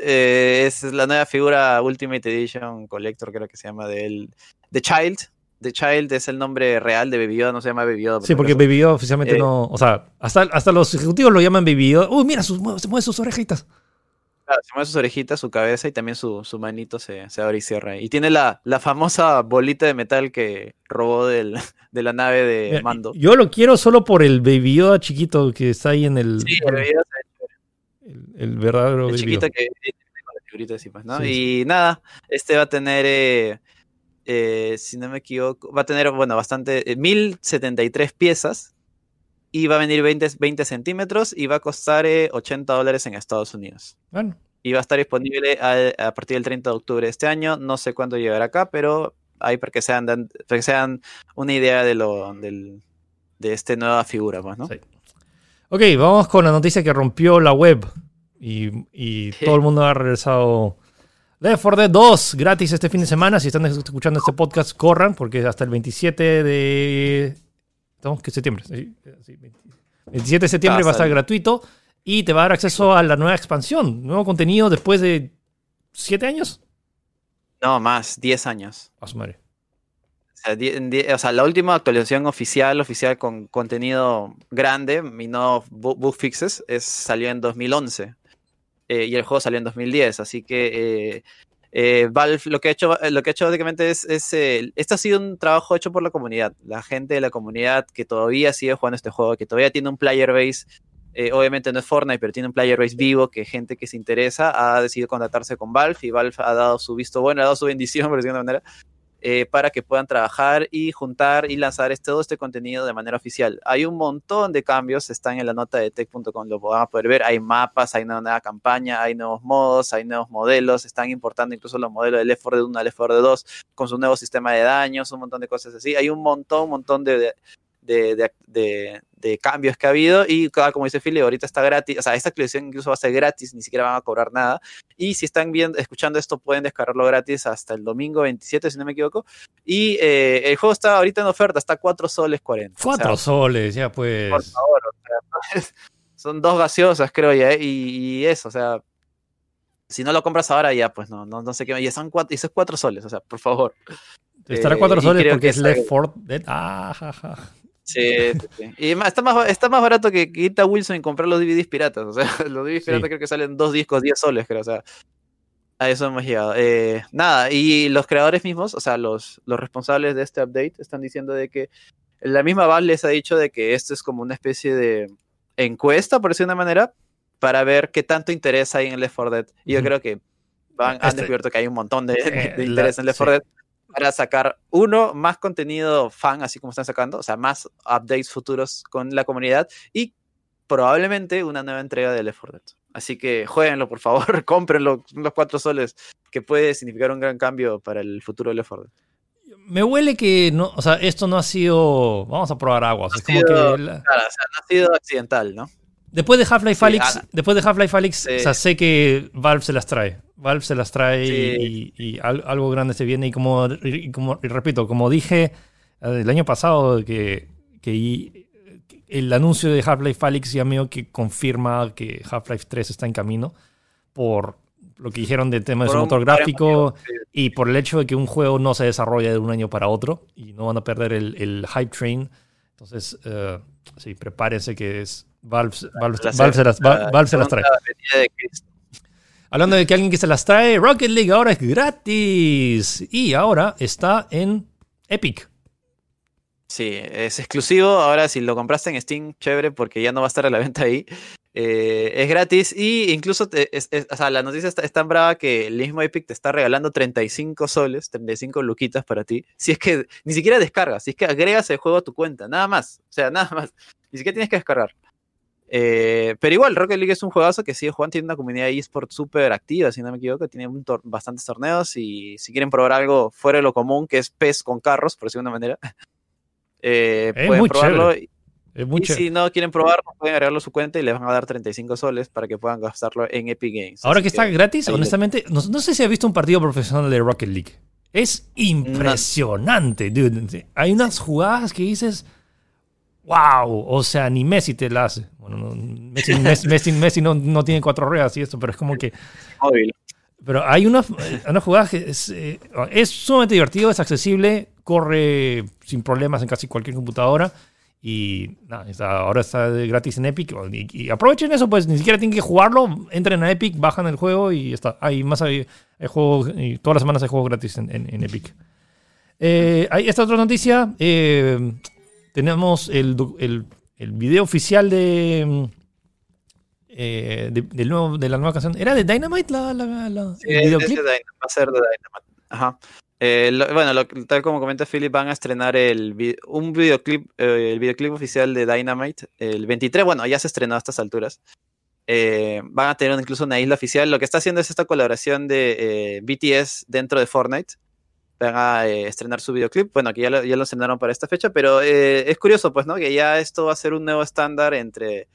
Eh, es la nueva figura Ultimate Edition Collector, creo que se llama, del The Child. The Child es el nombre real de Baby Yoda, no se llama Baby Yoda.
Sí, porque caso. Baby Yoda oficialmente eh, no. O sea, hasta, hasta los ejecutivos lo llaman Baby Yoda. Uy, mira, sus, se mueven sus orejitas.
Claro, se mueve sus orejitas, su cabeza y también su, su manito se, se, abre y cierra. Y tiene la, la, famosa bolita de metal que robó del, de la nave de Mira, Mando.
Yo lo quiero solo por el Baby Yoda chiquito que está ahí en el.
Sí, el,
el, el verdadero
el
Baby
chiquito que con las figuritas encima, ¿no? Sí, y nada, este va a tener. Eh, eh, si no me equivoco, va a tener, bueno, bastante. Eh, 1073 piezas y va a venir 20, 20 centímetros y va a costar eh, 80 dólares en Estados Unidos.
Bueno.
Y va a estar disponible a, a, partir del 30 de octubre de este año. No sé cuándo llegará acá, pero ahí para que sean, para que sean una idea de lo del, de esta nueva figura, pues, ¿no? Sí.
Ok, vamos con la noticia que rompió la web y, y todo el mundo ha regresado. Left 4 Dead 2 gratis este fin de semana. Si están escuchando este podcast, corran porque hasta el 27 de ¿no? ¿Qué septiembre? Sí, sí, 27 de septiembre va a estar gratuito y te va a dar acceso a la nueva expansión, nuevo contenido después de 7 años.
No, más, 10 años.
A su madre.
O sea, die, die, o sea, la última actualización oficial, oficial con contenido grande y no bug fixes, es, salió en 2011. Eh, y el juego salió en 2010, así que eh, eh, Valve lo que ha hecho, lo que ha hecho básicamente es, es eh, este ha sido un trabajo hecho por la comunidad, la gente de la comunidad que todavía sigue jugando este juego, que todavía tiene un player base, obviamente no es Fortnite, pero tiene un player base vivo, que gente que se interesa ha decidido contactarse con Valve y Valve ha dado su visto bueno, ha dado su bendición, por decirlo de una manera, eh, para que puedan trabajar y juntar y lanzar este, todo este contenido de manera oficial. Hay un montón de cambios, están en la nota de tech.com, lo van a poder ver. Hay mapas, hay una nueva campaña, hay nuevos modos, hay nuevos modelos, están importando incluso los modelos del Left 4 Dead 1 al Left 4 Dead 2 con su nuevo sistema de daños, un montón de cosas así. Hay un montón, un montón de, de, de, de, cambios que ha habido y como dice Philly, ahorita está gratis, o sea, esta actualización incluso va a ser gratis, ni siquiera van a cobrar nada. Y si están viendo, escuchando esto, pueden descargarlo gratis hasta el domingo 27, si no me equivoco. Y eh, el juego está ahorita en oferta, está 4 soles 40.
4 soles, ya pues. Por favor,
o sea, son dos gaseosas, creo ya, y, y, eso, o sea, si no lo compras ahora, ya pues no, no, no sé qué, y son cuatro, y es 4 soles, o sea, por favor.
Estará 4 eh, soles porque es Left 4 Dead. Ah, jaja.
Sí, sí, Y está más, está más barato que, que Wilson y comprar los DVDs piratas. O sea, los DVDs piratas creo que salen dos discos, 10 soles, creo. O sea, a eso hemos llegado. Eh, nada, y los creadores mismos, o sea, los, los responsables de este update, están diciendo de que la misma Val les ha dicho de que esto es como una especie de encuesta, por decir de una manera, para ver qué tanto interés hay en Left 4 Dead. Y yo creo que van, han este descubierto que hay un montón de, eh, interés en Left 4 Dead para sacar, uno, más contenido fan, así como están sacando, o sea, más updates futuros con la comunidad y probablemente una nueva entrega de Left 4 Dead. Así que jueguenlo, por favor, cómprenlo, los cuatro soles, que puede significar un gran cambio para el futuro de Left 4 Dead.
Me huele que no, o sea, esto no ha sido. Vamos a probar como que claro,
o sea, no ha sido accidental, ¿no?
Después de Half-Life Alyx, después de Half-Life Alyx, o sea, sé que Valve se las trae. Valve se las trae y, algo grande se viene. Y como, como repito, como dije eh, el año pasado, que, que el anuncio de Half-Life Alyx ya medio que confirma que Half-Life 3 está en camino por lo que dijeron del tema de su motor gráfico y por el hecho de que un juego no se desarrolla de un año para otro y no van a perder el, hype train. Entonces, uh, sí, prepárense que es Valve, se las, trae. Hablando de que alguien que se las trae, Rocket League ahora es gratis. Y ahora está en Epic.
Sí, es exclusivo. Ahora, si lo compraste en Steam, chévere, porque ya no va a estar a la venta ahí. Eh, es gratis y incluso la noticia está, es, tan brava que el mismo Epic te está regalando 35 soles, 35 luquitas para ti. Si es que ni siquiera descargas, si es que agregas el juego a tu cuenta, nada más. O sea, nada más. Ni siquiera tienes que descargar. Eh, pero igual, Rocket League es un juegazo que sigue jugando, tiene una comunidad de eSport súper activa, si no me equivoco, tiene bastantes torneos y si quieren probar algo fuera de lo común, que es PES con carros, por decirlo de una manera, eh, pueden probarlo. Y, si no quieren probarlo, pueden agregarlo a su cuenta y les van a dar 35 soles para que puedan gastarlo en Epic Games.
Ahora que está gratis, honestamente, no, sé si ha visto un partido profesional de Rocket League. Es impresionante, dude. Hay unas jugadas que dices wow, o sea, ni Messi te la hace. Bueno, Messi, Messi, no, tiene cuatro ruedas y esto, pero es como que... Pero hay una, una jugada que es, eh, es, sumamente divertido, es accesible, corre sin problemas en casi cualquier computadora. Y nada, ahora está gratis en Epic. Y, aprovechen eso, pues ni siquiera tienen que jugarlo. Entren a Epic, bajan el juego y está. Hay más hay, juego, y todas las semanas hay juego gratis en, en, Epic. Eh, hay esta otra noticia. Eh, tenemos el, el, el video oficial de, eh, de, nuevo, de, la nueva canción. ¿Era de Dynamite la, la,
sí, el videoclip? va a ser de Dynamite. Ajá. Eh, bueno, tal como comenta Philip, van a estrenar el, un videoclip, eh, el videoclip oficial de Dynamite el 23. Bueno, ya se estrenó a estas alturas. Eh, van a tener incluso una isla oficial. Lo que está haciendo es esta colaboración de BTS dentro de Fortnite van a eh, estrenar su videoclip. Bueno, que ya lo, ya lo estrenaron para esta fecha, pero eh, es curioso, pues, ¿no? Que ya esto va a ser un nuevo estándar entre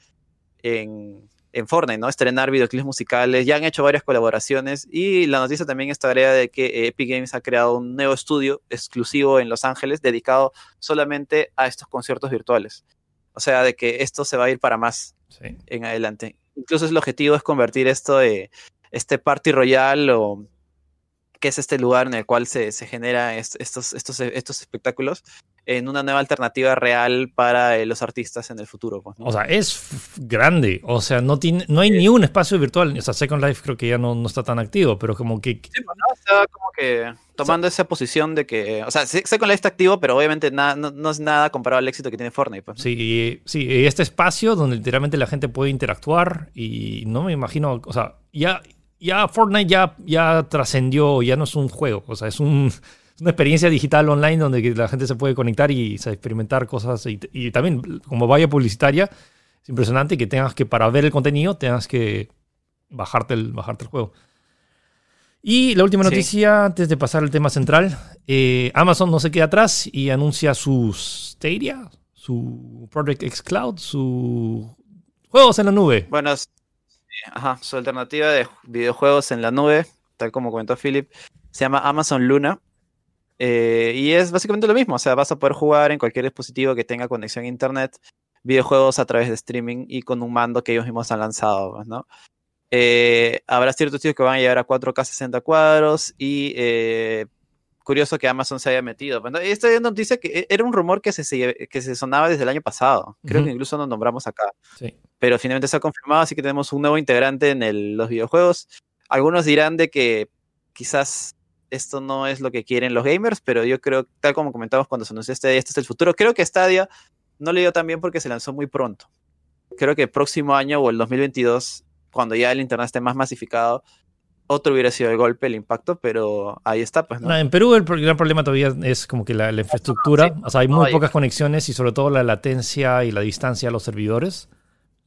en, en, Fortnite, ¿no? Estrenar videoclips musicales. Ya han hecho varias colaboraciones y la noticia también estaría de que Epic Games ha creado un nuevo estudio exclusivo en Los Ángeles dedicado solamente a estos conciertos virtuales. O sea, de que esto se va a ir para más en adelante. Incluso el objetivo es convertir esto de este party royal o que es este lugar en el cual se, se genera estos, estos, estos espectáculos, en una nueva alternativa real para eh, los artistas en el futuro. Pues,
o sea, es grande. O sea, no, tiene, no hay ni un espacio virtual. O sea, Second Life creo que ya no, no está tan activo, pero como que...
Sí, pues, ¿no? Está como que tomando esa posición de que... O sea, Second Life está activo, pero obviamente nada, no, es nada comparado al éxito que tiene Fortnite. Pues,
Sí, sí, este espacio donde literalmente la gente puede interactuar y no me imagino... O sea, ya ya Fortnite ya, ya trascendió, ya no es un juego, o sea, es un, una experiencia digital online donde la gente se puede conectar y experimentar cosas. Y, también, como vaya publicitaria, es impresionante que tengas que, para ver el contenido, tengas que bajarte el, bajarte el juego. Y la última noticia, antes de pasar al tema central, eh, Amazon no se queda atrás y anuncia su Stadia, su Project X Cloud, su juegos en la nube.
Bueno, ajá, su alternativa de videojuegos en la nube, tal como comentó Philip, se llama Amazon Luna. Eh, y es básicamente lo mismo, o sea, vas a poder jugar en cualquier dispositivo que tenga conexión a internet, videojuegos a través de streaming y con un mando que ellos mismos han lanzado, pues, ¿no? Eh, habrá ciertos títulos que van a llegar a 4K 60 cuadros y eh, curioso que Amazon se haya metido. Bueno, esta noticia que e, era un rumor que se, que se sonaba desde el año pasado. Creo que incluso nos nombramos acá. Pero finalmente se ha confirmado, así que tenemos un nuevo integrante en los videojuegos. Algunos dirán de que quizás esto no es lo que quieren los gamers, pero yo creo, tal como comentamos cuando se anunció Stadia, este es el futuro. Creo que Stadia no le dio tan bien porque se lanzó muy pronto. Creo que el próximo año o el 2022 cuando ya el Internet esté más masificado, otro hubiera sido el golpe, el impacto, pero ahí está. Pues,
en Perú el gran problema todavía es como que la, infraestructura, o sea, hay muy pocas conexiones y sobre todo la latencia y la distancia a los servidores.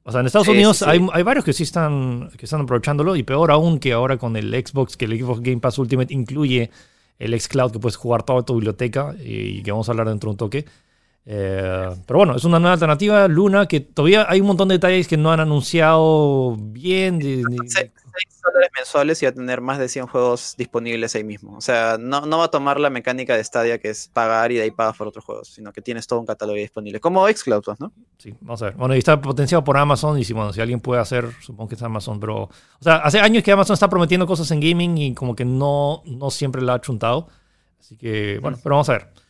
O sea, en Estados Unidos Hay, varios que sí están, que están aprovechándolo y peor aún que ahora con el Xbox, que el Xbox Game Pass Ultimate incluye el xCloud que puedes jugar toda tu biblioteca y que vamos a hablar dentro de un toque. Eh, pero bueno, es una nueva alternativa, Luna, que todavía hay un montón de detalles que no han anunciado bien. De,
6 dólares mensuales y a tener más de 100 juegos disponibles ahí mismo. O sea, no, no va a tomar la mecánica de Stadia que es pagar y de ahí pagas por otros juegos, sino que tienes todo un catálogo disponible. Como Xcloud, pues, ¿no?
Sí, vamos a ver. Bueno, y está potenciado por Amazon y si, bueno, si alguien puede hacer, supongo que es Amazon, pero... O sea, hace años que Amazon está prometiendo cosas en gaming y como que no, no siempre la ha chuntado. Así que, bueno, pero vamos a ver.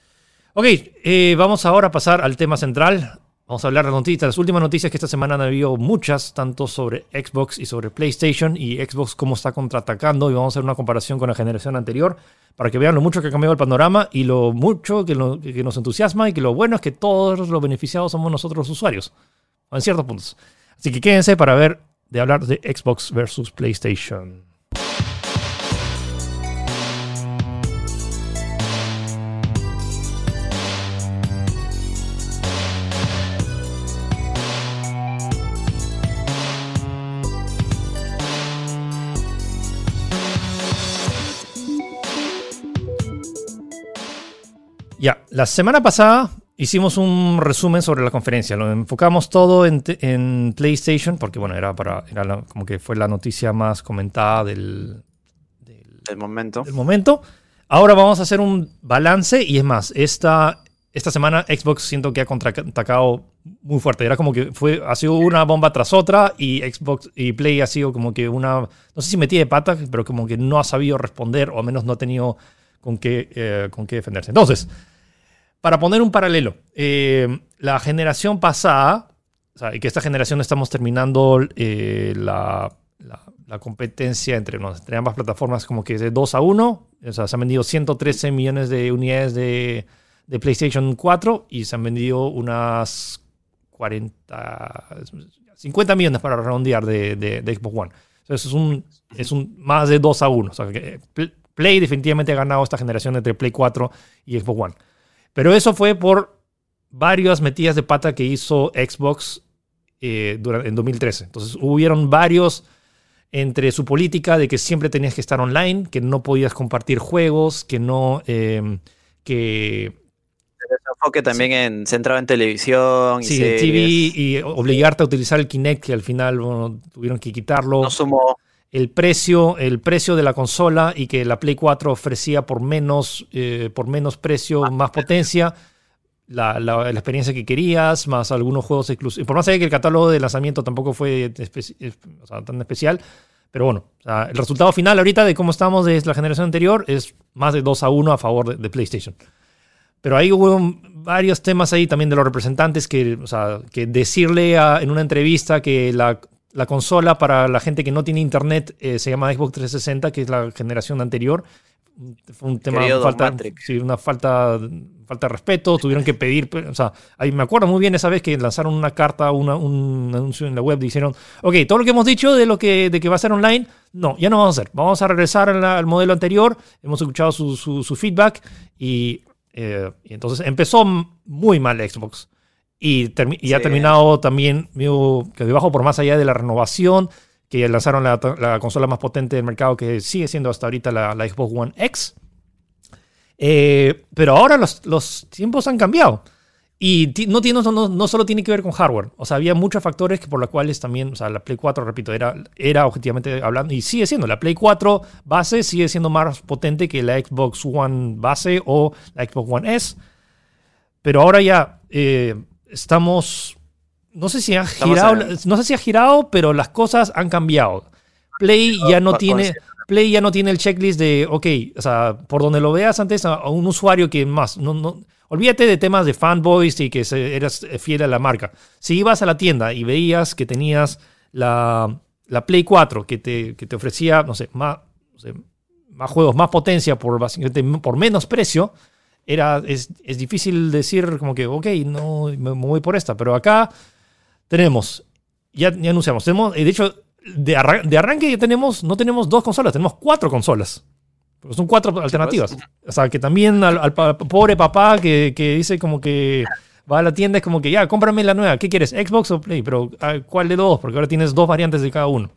Ok, eh, vamos ahora a pasar al tema central. Vamos a hablar de noticias. Las últimas noticias que esta semana han habido muchas, tanto sobre Xbox y sobre PlayStation y Xbox cómo está contraatacando. Y vamos a hacer una comparación con la generación anterior para que vean lo mucho que ha cambiado el panorama y lo mucho que, que nos entusiasma y que lo bueno es que todos los beneficiados somos nosotros los usuarios. En ciertos puntos. Así que quédense para ver de hablar de Xbox versus PlayStation. Ya, la semana pasada hicimos un resumen sobre la conferencia. Lo enfocamos todo en, PlayStation, porque bueno, era para. Era como que fue la noticia más comentada del,
del, momento.
del momento. Ahora vamos a hacer un balance y es más, esta, esta semana Xbox siento que ha contraatacado muy fuerte. Era como que fue, ha sido una bomba tras otra y Xbox y Play ha sido como que una, no sé si metí de pata, pero como que no ha sabido responder o al menos no ha tenido con qué, eh, con qué defenderse. Entonces, para poner un paralelo, eh, la generación pasada, o sea, que esta generación estamos terminando eh, la, competencia entre, entre, ambas plataformas como que es de 2 a 1, o sea, se han vendido 113 millones de unidades de, PlayStation 4 y se han vendido unas 40, 50 millones para redondear de, de, Xbox One. Entonces es un, es un más de 2 a 1. O sea, que Play definitivamente ha ganado esta generación entre Play 4 y Xbox One. Pero eso fue por varias metidas de pata que hizo Xbox eh, en 2013. Entonces hubieron varios entre su política de que siempre tenías que estar online, que no podías compartir juegos, que no... Eh, que
enfoque también en centrado en televisión
y sí, TV y obligarte a utilizar el Kinect que al final tuvieron que quitarlo.
No sumó
el precio, el precio de la consola y que la Play 4 ofrecía por menos, eh, por menos precio, más potencia, la, experiencia que querías, más algunos juegos exclusivos. Por más allá que el catálogo de lanzamiento tampoco fue tan especial, pero bueno, el resultado final ahorita de cómo estamos de la generación anterior es más de 2 a 1 a favor de, PlayStation. Pero ahí hubo varios temas ahí también de los representantes que, que decirle en una entrevista que la la consola para la gente que no tiene internet eh, se llama Xbox 360, que es la generación anterior. Fue un tema, falta, sí, una falta falta de respeto, tuvieron que pedir, o sea, ahí me acuerdo muy bien esa vez que lanzaron una carta, una, un anuncio en la web, dijeron, ok, todo lo que hemos dicho de lo que, de que va a ser online, no, ya no vamos a hacer, vamos a regresar al, modelo anterior, hemos escuchado su, su, feedback y, eh, y, entonces empezó muy mal Xbox. Y, y ha terminado también que debajo por más allá de la renovación, que lanzaron la, la, consola más potente del mercado, que sigue siendo hasta ahorita la, la Xbox One X. Eh, pero ahora los, los, tiempos han cambiado. Y no, tiene, no, no, solo tiene que ver con hardware. O sea, había muchos factores que por los cuales también, o sea, la Play 4, repito, era, era objetivamente hablando, y sigue siendo, la Play 4 base sigue siendo más potente que la Xbox One base o la Xbox One S. Pero ahora ya eh, estamos, no sé si ha girado, no sé si ha girado, pero las cosas han cambiado. Play ya no tiene... Play ya no tiene el checklist de, ok, o sea, por donde lo veas antes a, un usuario que más, no, no, olvídate de temas de fanboys y que eras fiel a la marca. Si ibas a la tienda y veías que tenías la, la Play 4 que te, que te ofrecía, no sé, más, más juegos, más potencia por, por menos precio, era, es, es, difícil decir como que, ok, no, me, voy por esta, pero acá tenemos, ya, ya anunciamos, tenemos, de hecho, de, arranque ya tenemos, no tenemos dos consolas, tenemos cuatro consolas. son cuatro alternativas. O sea, que también al, pobre papá que, dice como que va a la tienda, es como que ya, cómprame la nueva. ¿Qué quieres? ¿Xbox o Play? Pero ah, ¿cuál de dos? Porque ahora tienes dos variantes de cada uno.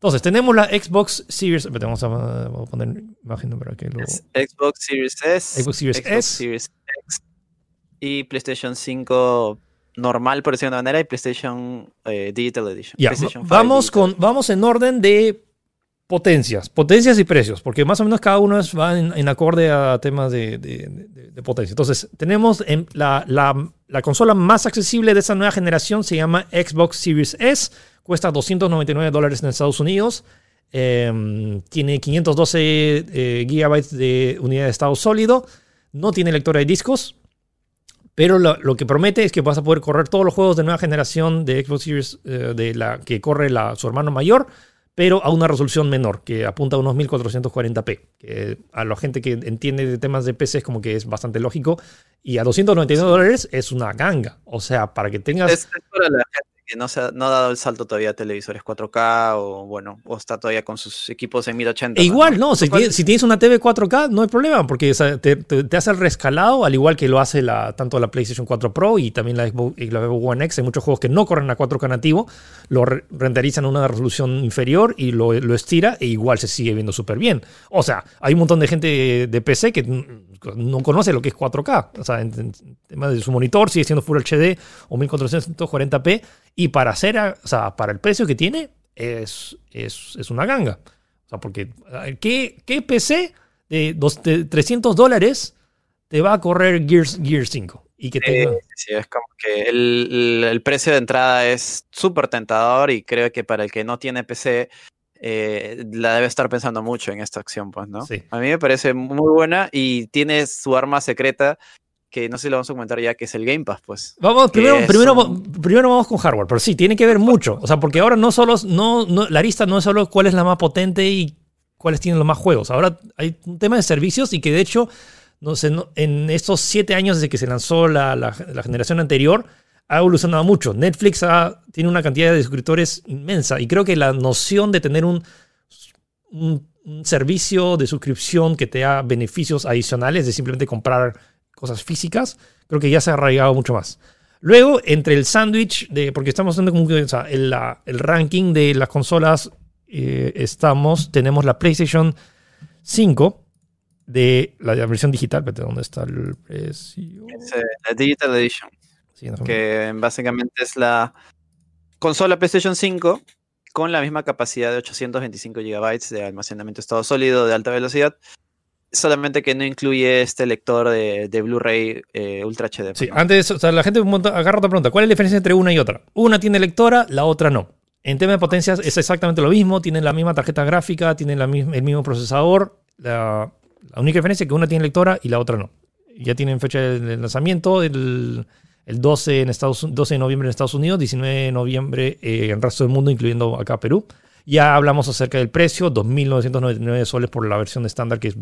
Entonces, tenemos la Xbox Series. Vamos a, poner imagen para que lo.
Xbox Series S.
Xbox Series S.
Series X. Y PlayStation 5 normal, por decirlo de manera, y PlayStation eh, Digital Edition.
vamos, con, vamos en orden de potencias, potencias y precios, porque más o menos cada uno va en, acorde a temas de, potencia. Entonces, tenemos en la, la, consola más accesible de esta nueva generación, se llama Xbox Series S, cuesta 299 dólares en Estados Unidos. Em, tiene 512 eh, gigabytes de unidad de estado sólido. No tiene lectora de discos. Pero lo, que promete es que vas a poder correr todos los juegos de nueva generación de Xbox Series eh, de la que corre su hermano mayor, pero a una resolución menor, que apunta a unos 1440p. Que a la gente que entiende de temas de PC es como que es bastante lógico. Y a 299 dólares es una ganga. O sea, para que tengas.
Gente no, se ha, no ha dado el salto todavía a televisores 4K o bueno, o está todavía con sus equipos en 1080.
E igual, no, si, tienes, una TV 4K no hay problema porque te, hace el rescalado al igual que lo hace la, tanto la PlayStation 4 Pro y también la Xbox, One X. Hay muchos juegos que no corren a 4K nativo, lo renderizan a una resolución inferior y lo, lo estira e igual se sigue viendo súper bien. O sea, hay un montón de gente de PC que no conoce lo que es 4K. O sea, en, tema de su monitor sigue siendo Full HD o 1440p y para hacer, o sea, para el precio que tiene, es, es, una ganga. O sea, porque ¿qué, qué PC de, 300 dólares te va a correr Gears, Gears 5? Y que
sí, es como que el, precio de entrada es súper tentador y creo que para el que no tiene PC eh, la debe estar pensando mucho en esta acción, pues, ¿no?
Sí.
A mí me parece muy buena y tiene su arma secreta que no sé si lo vamos a comentar ya, que es el Game Pass, pues.
Vamos, primero, primero, primero vamos con hardware, pero sí, tiene que ver mucho. O sea, porque ahora no solo, no, no, la lista no es solo cuál es la más potente y cuáles tienen los más juegos. Ahora hay un tema de servicios y que de hecho, no sé, en estos siete años desde que se lanzó la, la, generación anterior, ha evolucionado mucho. Netflix tiene una cantidad de suscriptores inmensa y creo que la noción de tener un, un, un servicio de suscripción que te da beneficios adicionales de simplemente comprar cosas físicas, creo que ya se ha arraigado mucho más. Luego, entre el sándwich, de, porque estamos haciendo como que, el, el, ranking de las consolas, eh, estamos, tenemos la PlayStation 5 de la, versión digital, pero ¿dónde está el precio?
Es, eh, la Digital Edition, que básicamente es la consola PlayStation 5 con la misma capacidad de 825 GB de almacenamiento estado sólido de alta velocidad solamente que no incluye este lector de, Blu-ray eh, Ultra HD.
Sí, antes, o sea, la gente agarra otra pregunta. ¿Cuál es la diferencia entre una y otra? Una tiene lectora, la otra no. En tema de potencias es exactamente lo mismo, tienen la misma tarjeta gráfica, tienen la el mismo procesador. La, única diferencia es que una tiene lectora y la otra no. Ya tienen fecha de lanzamiento, el, 12, en Estados, 12 de noviembre en Estados Unidos, 19 de noviembre eh, en el resto del mundo, incluyendo acá Perú. Ya hablamos acerca del precio, 2.999 soles por la versión estándar, que es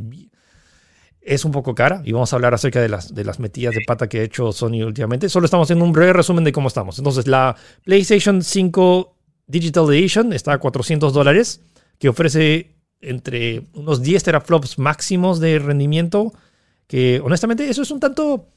es un poco cara y vamos a hablar acerca de las, de las metidas de pata que ha hecho Sony últimamente. Solo estamos haciendo un breve resumen de cómo estamos. Entonces, la PlayStation 5 Digital Edition está a 400 dólares, que ofrece entre unos 10 teraflops máximos de rendimiento, que honestamente eso es un tanto...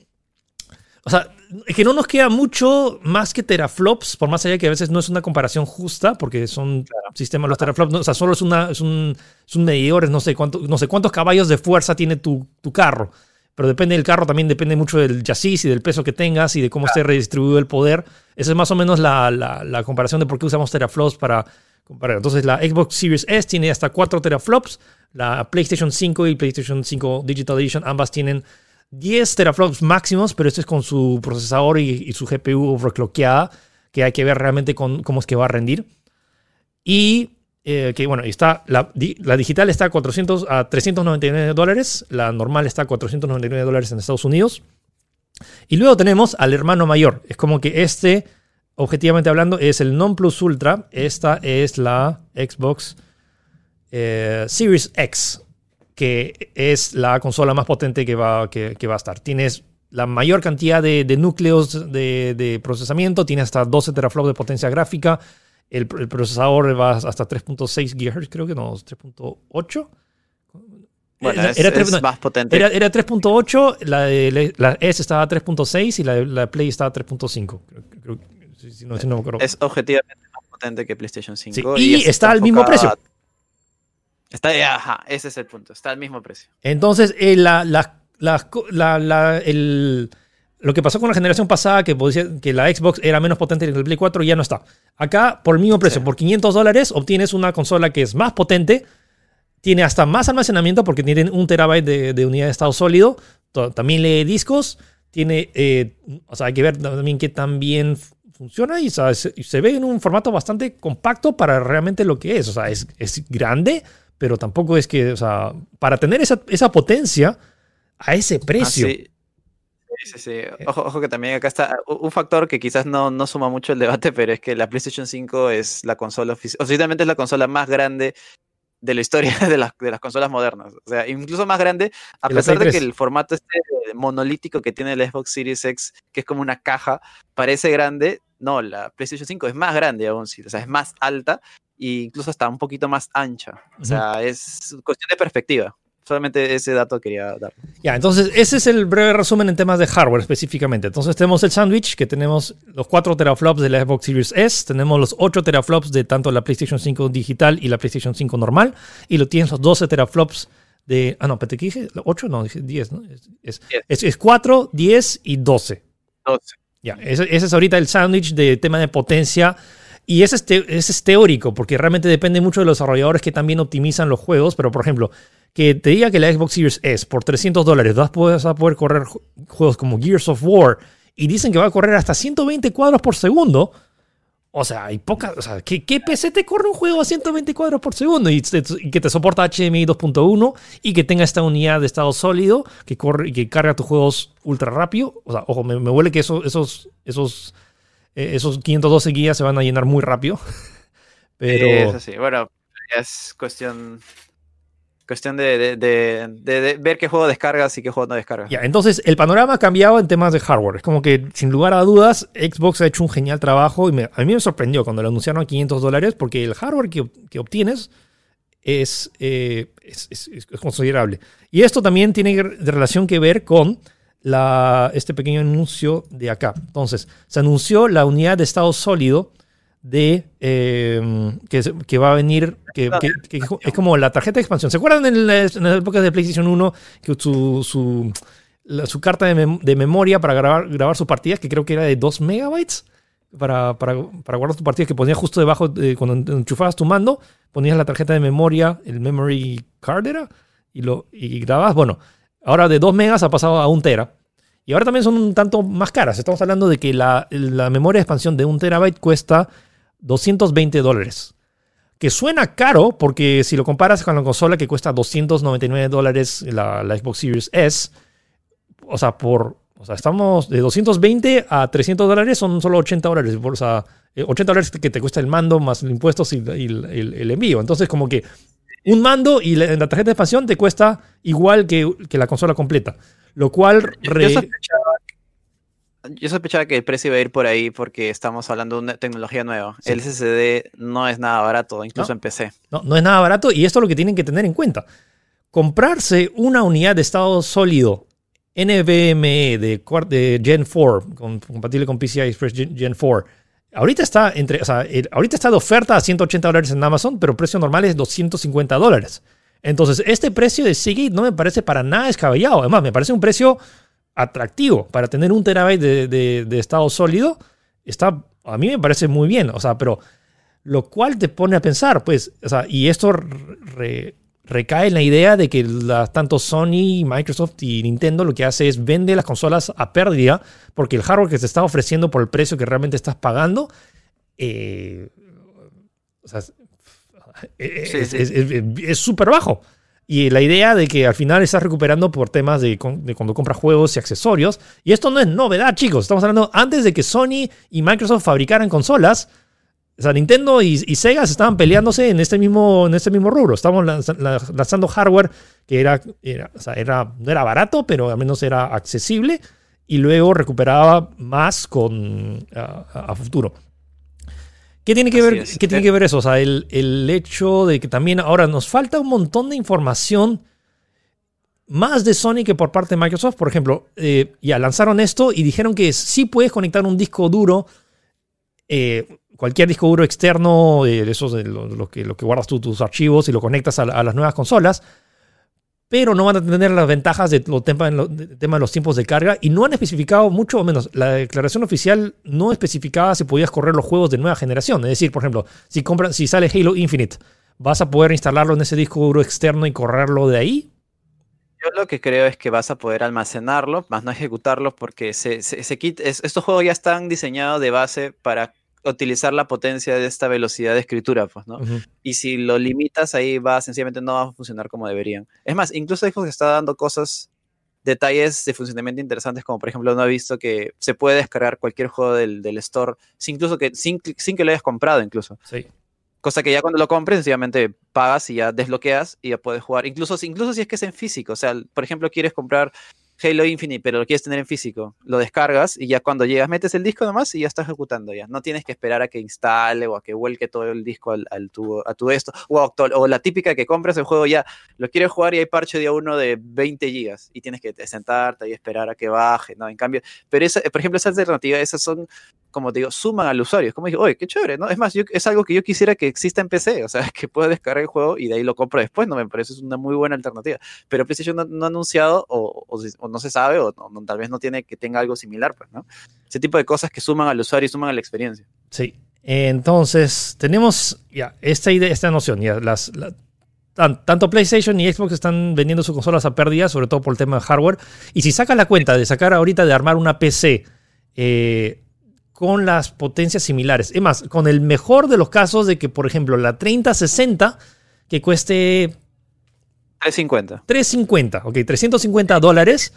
O sea, es que no nos queda mucho más que teraflops, por más allá que a veces no es una comparación justa, porque son sistemas, los teraflops, o sea, solo es, una, es, un, es un medidor, no sé, cuánto, no sé cuántos caballos de fuerza tiene tu, tu, carro, pero depende del carro, también depende mucho del chasis y del peso que tengas y de cómo esté redistribuido el poder. Esa es más o menos la, la, la comparación de por qué usamos teraflops para comparar. Entonces, la Xbox Series S tiene hasta 4 teraflops, la PlayStation 5 y PlayStation 5 Digital Edition ambas tienen 10 teraflops máximos, pero este es con su procesador y, su GPU overclockeada, que hay que ver realmente con, cómo es que va a rendir. Y eh, que bueno, está, la, la, digital está a, 400, a 399 dólares, la normal está a 499 dólares en Estados Unidos. Y luego tenemos al hermano mayor. Es como que este, objetivamente hablando, es el Non Plus Ultra. Esta es la Xbox eh, Series X que es la consola más potente que va, que, va a estar. Tienes la mayor cantidad de, núcleos de, procesamiento, tiene hasta 12 teraflops de potencia gráfica, el, procesador va hasta 3.6 GHz, creo que no, 3.8.
Bueno, era, más potente.
Era, 3.8, la, la, S estaba a 3.6 y la, la, Play estaba a 3.5.
es objetivamente más potente que PlayStation 5.
y, está al mismo precio.
Está, ajá, ese es el punto, está al mismo precio.
Entonces, eh, la, el, lo que pasó con la generación pasada, que, que la Xbox era menos potente que el Play 4, ya no está. Acá, por el mismo precio, por 500 dólares, obtienes una consola que es más potente, tiene hasta más almacenamiento porque tiene un terabyte de, unidad de estado sólido, también lee discos, tiene, eh, o sea, hay que ver también que también funciona y se, ve en un formato bastante compacto para realmente lo que es. O sea, es, es grande, pero tampoco es que, o sea, para tener esa, esa potencia a ese ah, precio.
sí. Sí, sí, Ojo, ojo, que también acá está un factor que quizás no, no suma mucho el debate, pero es que la PlayStation 5 es la consola oficial, oficialmente es la consola más grande de la historia de las, de las consolas modernas. O sea, incluso más grande, a pesar de que el formato este monolítico que tiene la Xbox Series X, que es como una caja, parece grande. No, la PlayStation 5 es más grande aún, sí, o sea, es más alta e incluso está un poquito más ancha. O sea, es cuestión de perspectiva. Solamente ese dato quería dar.
Ya, entonces ese es el breve resumen en temas de hardware específicamente. Entonces tenemos el sándwich, que tenemos los 4 teraflops de la Xbox Series S, tenemos los 8 teraflops de tanto la PlayStation 5 digital y la PlayStation 5 normal, y lo tienes los 12 teraflops de... Ah, no, ¿qué dije? ¿8? No, dije 10, ¿no? Es, es, 4, 10 y 12.
12.
Ya, ese, ese es ahorita el sándwich de tema de potencia y ese es, teórico, porque realmente depende mucho de los desarrolladores que también optimizan los juegos. Pero, por ejemplo, que te diga que la Xbox Series S por 300 dólares vas a poder correr juegos como Gears of War y dicen que va a correr hasta 120 cuadros por segundo. O sea, hay pocas. O sea, ¿qué, PC te corre un juego a 120 cuadros por segundo? Y, que te soporta HDMI 2.1 y que tenga esta unidad de estado sólido que corre y que carga tus juegos ultra rápido. O sea, ojo, me, me huele que eso, esos, esos eh, esos 512 guías se van a llenar muy rápido. Pero...
eso sí, bueno, es cuestión cuestión de, ver qué juego descargas y qué juego no descargas.
Ya, entonces el panorama ha cambiado en temas de hardware. Es como que, sin lugar a dudas, Xbox ha hecho un genial trabajo y a mí me sorprendió cuando lo anunciaron a 500 dólares porque el hardware que, obtienes eh, es, es, considerable. Y esto también tiene relación que ver con la, este pequeño anuncio de acá. Entonces, se anunció la unidad de estado sólido de em, que, va a venir, que, es como la tarjeta de expansión. ¿Se acuerdan en, las, épocas de PlayStation 1 que su, su, su carta de, memoria para grabar, grabar sus partidas, que creo que era de 2 megabytes? Para, para, para, guardar tus partidas que ponías justo debajo, de, cuando enchufabas tu mando, ponías la tarjeta de memoria, el memory card era, y, lo, y grababas. Bueno, Ahora de 2 megas ha pasado a 1 tera. Y ahora también son un tanto más caras. Estamos hablando de que la, memoria de expansión de 1 terabyte cuesta 220 dólares. Que suena caro porque si lo comparas con la consola que cuesta 299 dólares la, Xbox Series S, o sea, por, o sea, estamos de 220 a 300 dólares, son solo 80 dólares. O sea, 80 eh, dólares que te cuesta el mando más impuestos y, el, envío. Entonces, como que un mando y la, la tarjeta de expansión te cuesta igual que, que la consola completa. Lo cual...
Yo,
re-
yo sospechaba, yo sospechaba que el precio iba a ir por ahí porque estamos hablando de una tecnología nueva.
Sí.
El SSD no es nada barato, incluso
No.
en PC.
No, no es nada barato y esto es lo que tienen que tener en cuenta. Comprarse una unidad de estado sólido NVMe de, de Gen 4, con- compatible con PCI Express Gen, Gen 4, ahorita está, entre, o sea, el- ahorita está de oferta a 180 dólares en Amazon, pero precio normal es 250 dólares. Entonces, este precio de Seagate no me parece para nada descabellado. Además, me parece un precio atractivo para tener un terabyte de estado sólido. Está, a mí me parece muy bien. O sea, pero lo cual te pone a pensar, pues, o sea, y esto re- recae en la idea de que las- tanto Sony, Microsoft y Nintendo lo que hace es vende las consolas a pérdida porque el hardware que te está ofreciendo por el precio que realmente estás pagando, eh, o sea, es- súper bajo. Y la idea de que al final estás recuperando por temas de cuando compras juegos y accesorios. Y esto no es novedad, chicos. Estamos hablando antes de que Sony y Microsoft fabricaran consolas. O sea, Nintendo y, y Sega se estaban peleándose en este mismo, en este mismo rubro. Lanza- la- lanzando hardware que era, era, o sea, era- no era barato, pero al menos era accesible. Y luego recuperaba más con, a, a- a futuro. ¿Qué tiene que,
Así
ver,
es.
¿qué tiene que ver eso? O sea, el, el hecho de que también ahora nos falta un montón de información más de Sony que por parte de Microsoft. Por ejemplo, eh, ya lanzaron esto y dijeron que sí puedes conectar un disco duro, eh, cualquier disco duro externo, eh, esos de lo, que, lo que guardas tú, tus archivos y lo conectas a, la- a las nuevas consolas, pero no van a tener las ventajas de lo tema, de- los tiempos de carga y no han especificado mucho o menos. La declaración oficial no especificaba si podías correr los juegos de nueva generación. Es decir, por ejemplo, si, compras, si sale Halo Infinite, ¿vas a poder instalarlo en ese disco duro externo y correrlo de ahí?
Yo lo que creo es que vas a poder almacenarlo, más no ejecutarlo, porque se, se, se es- estos juegos ya están diseñados de base para utilizar la potencia de esta velocidad de escritura, pues, ¿no? Y si lo limitas, ahí va, sencillamente no va a funcionar como deberían. Es más, incluso Xbox está dando cosas, detalles de funcionamiento interesantes, como por ejemplo, no he visto que se puede descargar cualquier juego del, del store, sin, incluso que, sin, sin que lo hayas comprado, incluso.
Sí.
Cosa que ya cuando lo compres, sencillamente pagas y ya desbloqueas y ya puedes jugar. Incluso, si- incluso si es que es en físico. O sea, por ejemplo, quieres comprar Halo Infinite, pero lo quieres tener en físico. Lo descargas y ya cuando llegas metes el disco nomás y ya está ejecutando ya. No tienes que esperar a que instale o a que vuelque todo el disco al, al a tu esto. O, la típica que compras el juego ya, lo quieres jugar y hay parche día uno de 20 gigas y tienes que te- sentarte y esperar a que baje. No, en cambio, pero esa, por ejemplo, esas alternativas, esas son como te digo, suman al usuario. Es como dije, oye, qué chévere, ¿no? Es más, yo, es algo que yo quisiera que exista en PC, o sea, que pueda descargar el juego y de ahí lo compro después, ¿no? Me parece es una muy buena alternativa. Pero PlayStation no, ha anunciado, o, o no se sabe, o tal vez no tiene que tenga algo similar, pues, ¿no? Ese tipo de cosas que suman al usuario y suman a la experiencia.
Sí. Entonces, tenemos ya esta idea, esta noción. Ya, las, la- tan- tanto PlayStation y Xbox están vendiendo sus consolas a pérdida, sobre todo por el tema de hardware. Y si sacas la cuenta de sacar ahorita de armar una PC eh, con las potencias similares, es más, con el mejor de los casos de que, por ejemplo, la 3060, que cueste
350.
350, ok, 350 dólares.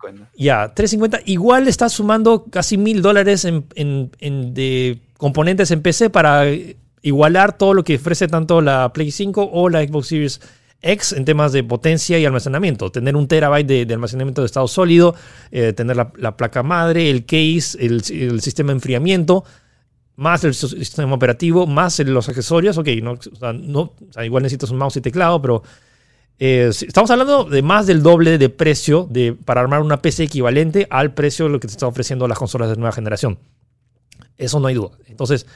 50.
Ya, 350. Igual está sumando casi mil dólares en, en- en- de componentes en PC para igualar todo lo que ofrece tanto la Play 5 o la Xbox Series X en temas de potencia y almacenamiento. Tener un terabyte de, almacenamiento de estado sólido, eh, tener la, la placa madre, el case, el, sistema de enfriamiento, más el sis- sistema operativo, más los accesorios. Ok, no, igual necesitas un mouse y teclado, pero eh, estamos hablando de más del doble de precio de, para armar una PC equivalente al precio de lo que te están ofreciendo las consolas de nueva generación. Eso no hay duda. Entonces,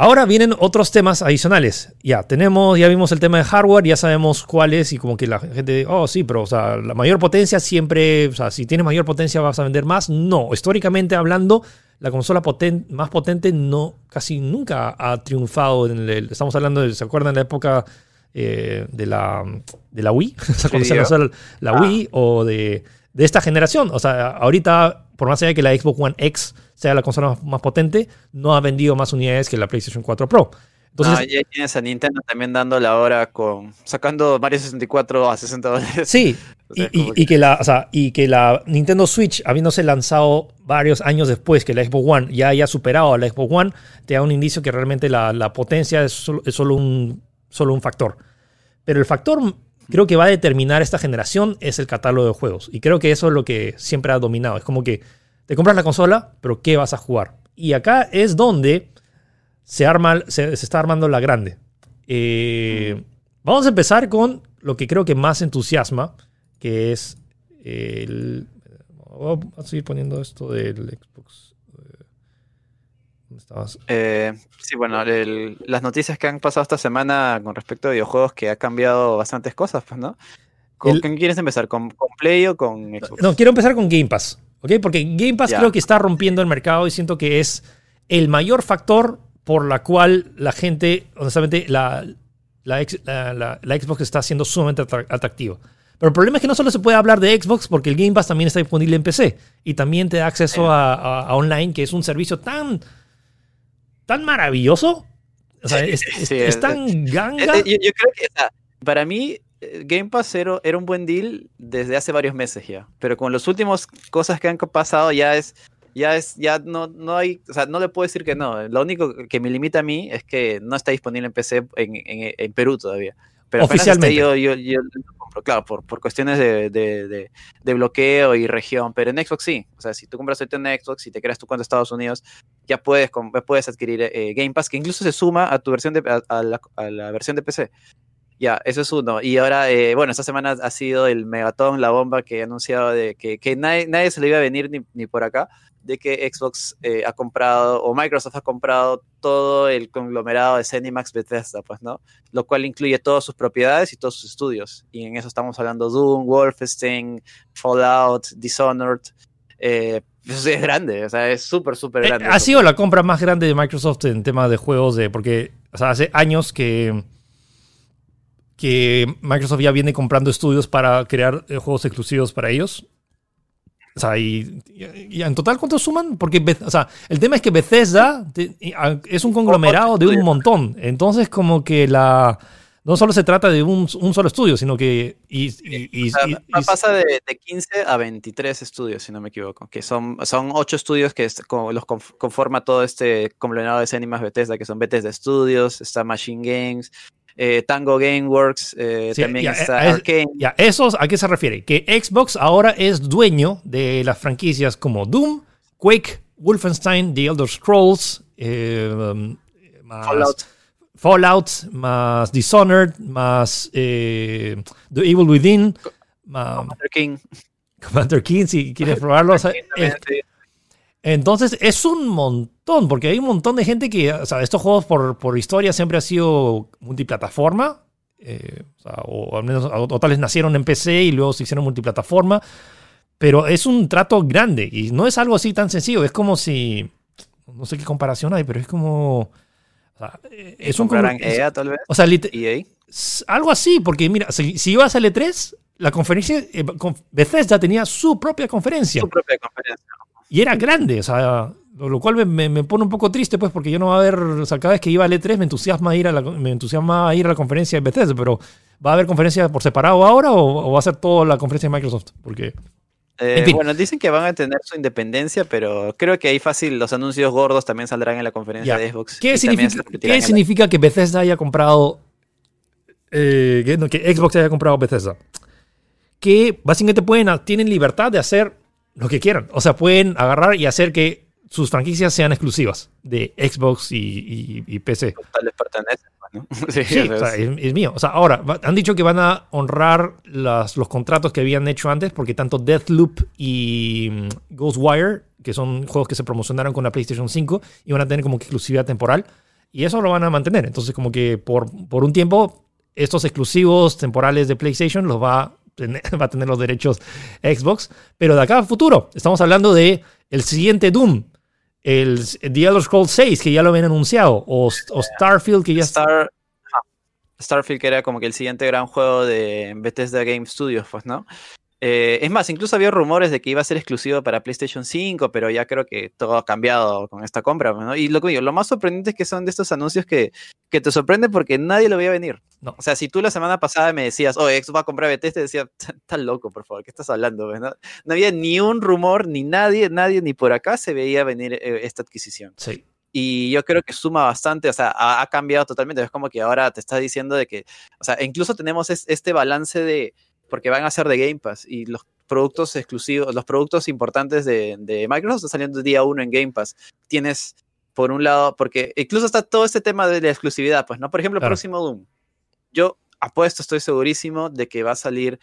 ahora vienen otros temas adicionales. Ya tenemos, ya vimos el tema de hardware, ya sabemos cuál es y como que la gente, oh sí, pero o sea, la mayor potencia siempre, o sea, si tienes mayor potencia vas a vender más. No, históricamente hablando, la consola poten- más potente no, casi nunca ha triunfado. En el, estamos hablando, de, ¿se acuerdan de la época eh, de, la, de la Wii? O sea, cuando se lanzó la, la
Ah.
Wii o de, de esta generación. O sea, ahorita, por más allá de que la Xbox One X sea la consola más, más potente, no ha vendido más unidades que la PlayStation 4 Pro. Entonces,
Ah, y ahí tienes a Nintendo también dando la hora con. sacando Mario 64 a 60 dólares.
Sí,
O
y,
sea, es
y-
como
y que la, o sea, y que la Nintendo Switch, habiéndose lanzado varios años después que la Xbox One ya haya superado a la Xbox One, te da un indicio que realmente la, la potencia es solo, es solo un, solo un factor. Pero el factor creo que va a determinar esta generación es el catálogo de juegos. Y creo que eso es lo que siempre ha dominado. Es como que te compras la consola, pero ¿qué vas a jugar? Y acá es donde se, arma, se, está armando la grande. Eh, vamos a empezar con lo que creo que más entusiasma, que es el... Voy a seguir poniendo esto del Xbox.
¿Dónde estabas? Eh, sí, bueno, las noticias que han pasado esta semana con respecto a videojuegos que ha cambiado bastantes cosas, pues, ¿no? ¿Con quién quieres empezar? ¿Con, Play o con Xbox?
No, quiero empezar con Game Pass, ¿ok? Porque Game Pass creo que está rompiendo el mercado y siento que es el mayor factor por la cual la gente, honestamente, la, la, Xbox está siendo sumamente atractiva. Pero el problema es que no solo se puede hablar de Xbox porque el Game Pass también está disponible en PC y también te da acceso a, online, que es un servicio tan, tan maravilloso. O sea, es, tan ganga.
Yo, creo que para mí eh, Game Pass era, era, un buen deal desde hace varios meses ya, pero con las últimas cosas que han pasado ya es ya es, ya no, no hay, o sea, no le puedo decir que no. Lo único que me limita a mí es que no está disponible en PC en, en, Perú todavía. Pero oficialmente yo, yo, yo, lo compro, claro, por, por cuestiones de, de, de, bloqueo y región, pero en Xbox sí. O sea, si tú compras ahorita en Xbox y te creas tu cuenta de Estados Unidos, ya puedes, puedes adquirir eh, Game Pass, que incluso se suma a tu versión de, a, la, a la versión de PC. Ya, eso es uno. Y ahora, eh, bueno, esta semana ha sido el megatón, la bomba que he anunciado de que, que nadie, nadie, se le iba a venir ni, ni por acá de que Xbox eh, ha comprado o Microsoft ha comprado todo el conglomerado de Zenimax Bethesda, pues, ¿no? Lo cual incluye todas sus propiedades y todos sus estudios. Y en eso estamos hablando Doom, Wolfenstein, Fallout, Dishonored. Eh, eso es grande, o sea, es súper, súper eh, grande.
ha sido la compra más grande de Microsoft en temas de juegos, de, porque o sea, hace años que, que Microsoft ya viene comprando estudios para crear juegos exclusivos para ellos. O sea, y, en total, ¿cuántos suman? Porque, o sea, el tema es que Bethesda es un conglomerado de un montón. Entonces, como que la... No solo se trata de un, solo estudio, sino que... Y,
pasa de, 15 a 23 estudios, si no me equivoco. Que son, son 8 estudios que los conforma todo este conglomerado de Cinemas Bethesda, que son Bethesda Studios, está Machine Games, eh, Tango Gameworks, eh, también está Arkane.
Ya, ¿esos a qué se refiere? Que Xbox ahora es dueño de las franquicias como Doom, Quake, Wolfenstein, The Elder Scrolls, eh,
Fallout.
Fallout, más Dishonored, más The Evil Within,
Commander King.
Commander King, si quieres probarlo. Entonces es un montón, porque hay un montón de gente que, o sea, estos juegos por, por historia siempre han sido multiplataforma, eh, o, al menos o, tales nacieron en PC y luego se hicieron multiplataforma, pero es un trato grande y no es algo así tan sencillo, es como si, no sé qué comparación hay, pero es como... O sea, es un...
EA tal vez?
O sea, EA? algo así, porque mira, si, si ibas al E3, la conferencia, eh, Bethesda tenía su propia conferencia.
Su propia conferencia.
Y era grande, o sea, lo cual me, pone un poco triste, pues, porque yo no va a haber, o sea, cada vez que iba al E3 me entusiasma ir a la, me entusiasma ir a la conferencia de Bethesda, pero ¿va a haber conferencia por separado ahora o, va a ser toda la conferencia de Microsoft? Porque...
Eh, bueno, dicen que van a tener su independencia, pero creo que ahí fácil los anuncios gordos también saldrán en la conferencia de Xbox.
¿Qué, significa, que Bethesda haya comprado, eh, que, que Xbox haya comprado Bethesda? Que básicamente pueden, tienen libertad de hacer lo que quieran. O sea, pueden agarrar y hacer que sus franquicias sean exclusivas de Xbox y, PC.
Total les pertenece, ¿no?
Sí, es, mío. O sea, ahora, han dicho que van a honrar las, los contratos que habían hecho antes, porque tanto Deathloop y mm, Ghostwire, que son juegos que se promocionaron con la PlayStation 5, iban a tener como que exclusividad temporal. Y eso lo van a mantener. Entonces, como que por, por un tiempo, estos exclusivos temporales de PlayStation los va va a tener los derechos Xbox. Pero de acá a futuro, estamos hablando de el siguiente Doom, el The Elder Scrolls 6, que ya lo habían anunciado, o, Starfield, que ya
Star, Starfield, que era como que el siguiente gran juego de Bethesda Game Studios, pues, ¿no? Eh, es más, incluso había rumores de que iba a ser exclusivo para PlayStation 5, pero ya creo que todo ha cambiado con esta compra. ¿no? Y lo que digo, lo más sorprendente es que son de estos anuncios que, que te sorprenden porque nadie lo veía venir. No. O sea, si tú la semana pasada me decías, oh, Xbox va a comprar Bethesda, decía, estás loco, por favor, ¿qué estás hablando? ¿no? no había ni un rumor, ni nadie, nadie, ni por acá se veía venir eh, esta adquisición.
Sí.
Y yo creo que suma bastante, o sea, ha, ha cambiado totalmente. Es como que ahora te está diciendo de que, o sea, incluso tenemos es- este balance de, porque van a ser de Game Pass y los productos exclusivos, los productos importantes de, de Microsoft están saliendo día uno en Game Pass. Tienes, por un lado, porque incluso está todo este tema de la exclusividad, pues, ¿no? Por ejemplo, el
Claro.
próximo Doom. Yo apuesto, estoy segurísimo de que va a salir,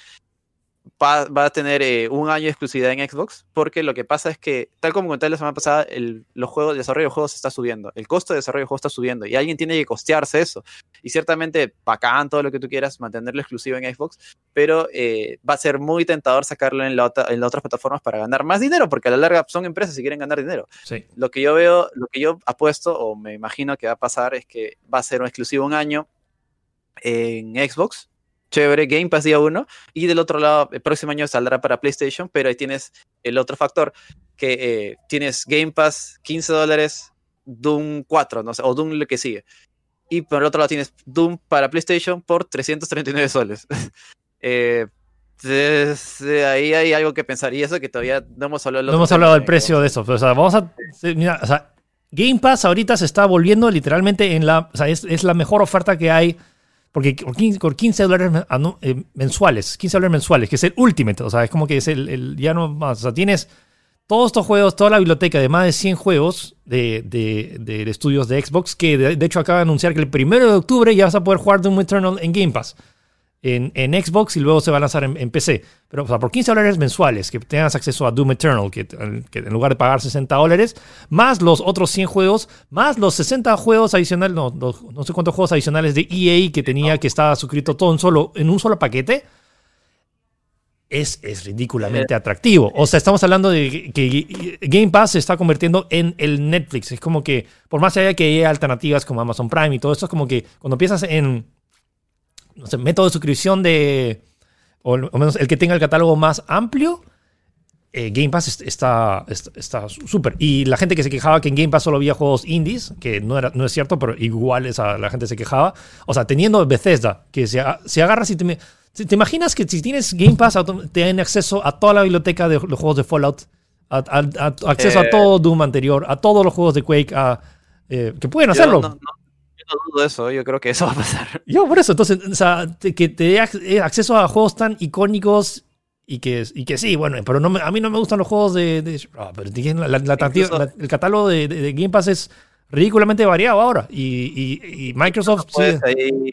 va, va a tener eh, un año de exclusividad en Xbox, porque lo que pasa es que, tal como comenté la semana pasada, el, los juegos, el desarrollo de juegos está subiendo, el costo de desarrollo de juegos está subiendo, y alguien tiene que costearse eso. Y ciertamente, bacán, todo lo que tú quieras, mantenerlo exclusivo en Xbox, pero eh, va a ser muy tentador sacarlo en, la otra- en las otras plataformas para ganar más dinero, porque a la larga son empresas y quieren ganar dinero.
Sí.
Lo que yo veo, lo que yo apuesto o me imagino que va a pasar es que va a ser un exclusivo un año en Xbox. Chévere, Game Pass día uno. Y del otro lado, el próximo año saldrá para PlayStation, pero ahí tienes el otro factor, que eh, tienes Game Pass 15 dólares, Doom 4, no sé, o Doom lo que sigue. Y por el otro lado tienes Doom para PlayStation por 339 soles. eh, eh, ahí hay algo que pensar. Y eso que todavía no hemos hablado
No hemos hablado del
de
precio de eso. pero, o sea, vamos a. mira, o sea, Game Pass ahorita se está volviendo literalmente en la. O sea, es, es la mejor oferta que hay. Porque por 15, por 15 dólares eh, mensuales, 15 dólares mensuales, que es el Ultimate. O sea, es como que es el, ya no más. O sea, tienes todos estos juegos, toda la biblioteca de más de 100 juegos de, de, de- de estudios de Xbox, que de, hecho acaba de anunciar que el primero de octubre ya vas a poder jugar Doom Eternal en Game Pass. En, en Xbox y luego se va a lanzar en, en PC. Pero o sea, por 15 dólares mensuales, que tengas acceso a Doom Eternal, que, que en lugar de pagar 60 dólares, más los otros 100 juegos, más los 60 juegos adicionales, no, los- no sé cuántos juegos adicionales de EA que tenía que estaba suscrito todo en, solo, en un solo paquete, es, es ridículamente atractivo. O sea, estamos hablando de que Game Pass se está convirtiendo en el Netflix. Es como que, por más allá que haya alternativas como Amazon Prime y todo esto, es como que cuando piensas en no sé, método de suscripción de, o menos el que tenga el catálogo más amplio, eh, Game Pass est- está est- está súper. Y la gente que se quejaba que en Game Pass solo había juegos indies, que no, era, no es cierto, pero igual esa, la gente se quejaba. O sea, teniendo Bethesda, que se, se agarra si te, te imaginas que si tienes Game Pass te dan acceso a toda la biblioteca de los juegos de Fallout, a, a- a- acceso a
Eh.
todo Doom anterior, a todos los juegos de Quake, eh, que pueden hacerlo.
no- no dudo eso, yo creo que eso va a pasar.
Yo por eso, entonces, o sea, que te dé eh, acceso a juegos tan icónicos y que, y que sí, bueno, pero no me- a mí no me gustan los juegos de... de- ah, pero tienen la- la- la atractiva-
Incluso-
la- el catálogo de, de- de Game Pass es ridículamente variado ahora. Y, y- y Microsoft... sí,
ahí,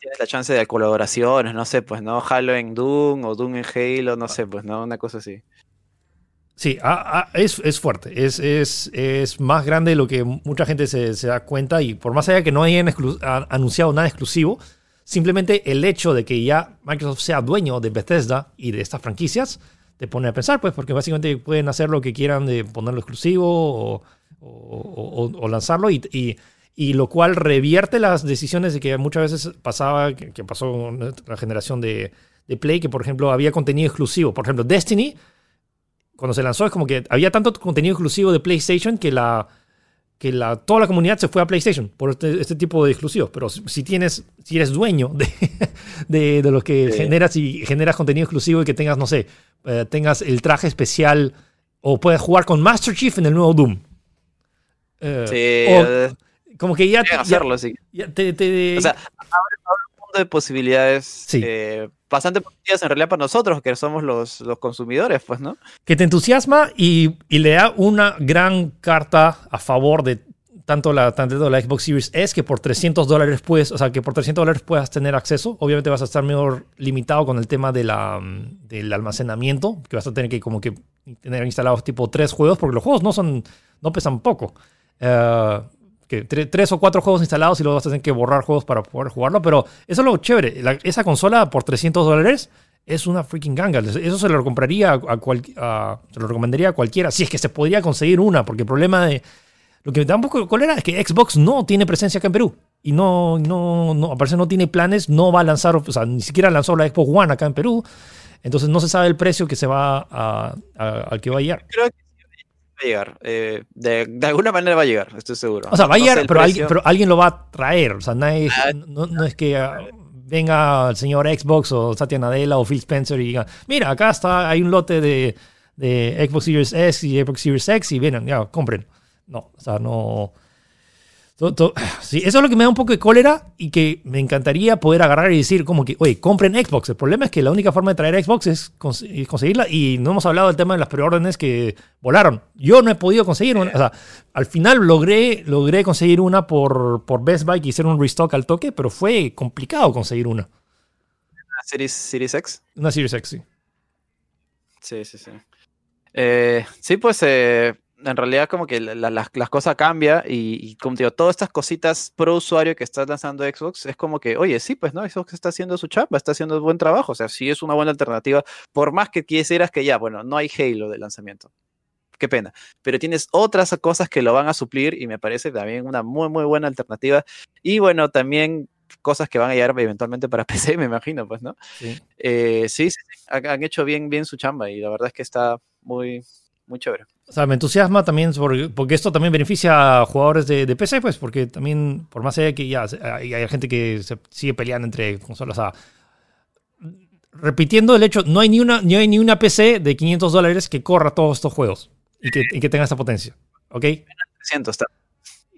tienes la chance de colaboraciones, no sé, pues, ¿no? Halo en Doom o Doom en Halo, no sé, pues, ¿no? Una cosa así.
Sí, ah, ah, es, es fuerte, es, es, es más grande de lo que mucha gente se, se da cuenta y por más allá que no hayan a- anunciado nada exclusivo, simplemente el hecho de que ya Microsoft sea dueño de Bethesda y de estas franquicias te pone a pensar, pues, porque básicamente pueden hacer lo que quieran de ponerlo exclusivo o, o- o- o lanzarlo y, y- y lo cual revierte las decisiones de que muchas veces pasaba, que, que pasó con la generación de, de Play, que por ejemplo había contenido exclusivo. Por ejemplo, Destiny cuando se lanzó es como que había tanto contenido exclusivo de PlayStation que la que la, toda la comunidad se fue a PlayStation por este, este tipo de exclusivos. Pero si, si tienes, si eres dueño de, de, de lo que
Sí.
generas y generas contenido exclusivo y que tengas, no sé, eh, tengas el traje especial o puedes jugar con Master Chief en el nuevo Doom. Eh,
Sí,
o
eh,
como que ya,
pueden
ya-
hacerlo, sí.
ya te, te-
O sea, un mundo de posibilidades
Sí.
eh, bastante positivas en realidad para nosotros, que somos los, los consumidores, pues, ¿no?
que te entusiasma y, y le da una gran carta a favor de tanto la, tanto la Xbox Series S que por 300 dólares puedes, o sea, que por 300 dólares puedas tener acceso. Obviamente vas a estar mejor limitado con el tema de la, del almacenamiento, que vas a tener que como que tener instalados tipo tres juegos, porque los juegos no son, no pesan poco. Eh, que tre- tres o cuatro juegos instalados y luego vas a tener que borrar juegos para poder jugarlo, pero eso es lo chévere. La- esa consola por 300 dólares es una freaking ganga. Eso se lo compraría a, cual- se lo recomendaría a cualquiera, si es que se podría conseguir una, porque el problema de lo que me da un poco de cólera es que Xbox no tiene presencia acá en Perú. Y no, no, no, al parecer no tiene planes, no va a lanzar, o sea, ni siquiera lanzó la Xbox One acá en Perú. Entonces no se sabe el precio que se va a, al que va a llegar.
Creo que va a llegar. eh, de, de alguna manera va a llegar, estoy seguro.
O sea, va a
No sé
llegar, pero, alguien, pero alguien lo va a traer. O sea, nadie-
Ah,
no, no es que ah, venga el señor Xbox o Satya Nadella o Phil Spencer y diga, mira, acá está, hay un lote de, de Xbox Series S y Xbox Series X y vienen, ya, compren. No, o sea, no. Sí, eso es lo que me da un poco de cólera y que me encantaría poder agarrar y decir como que, oye, compren Xbox. El problema es que la única forma de traer Xbox es, conseguirla y no hemos hablado del tema de las preórdenes que volaron. Yo no he podido conseguir una. O sea, al final logré, logré conseguir una por, por Best Buy que hicieron un restock al toque, pero fue complicado conseguir una.
¿Una Series, Series X?
Una Series X, sí.
Sí, sí, sí. Eh, sí, pues eh, en realidad como que las cosas cambian y, como digo, todas estas cositas pro usuario que está lanzando Xbox es como que, oye, sí, pues no, Xbox está haciendo su chamba, está haciendo buen trabajo, o sea, sí es una buena alternativa, por más que quisieras que ya, bueno, no hay Halo de lanzamiento. Qué pena. Pero tienes otras cosas que lo van a suplir y me parece también una muy, muy buena alternativa. Y bueno, también cosas que van a llegar eventualmente para PC, me imagino, pues, ¿no? Sí, eh, sí, sí, han hecho bien, bien su chamba y la verdad es que está muy, muy chévere.
O sea, me entusiasma también porque, esto también beneficia a jugadores de, PC, pues, porque también, por más allá que ya hay, gente que se sigue peleando entre consolas, repitiendo el hecho, no hay ni una, ni hay ni una PC de 500 dólares que corra todos estos juegos y que, y que tenga esta potencia, ¿ok?
300 está.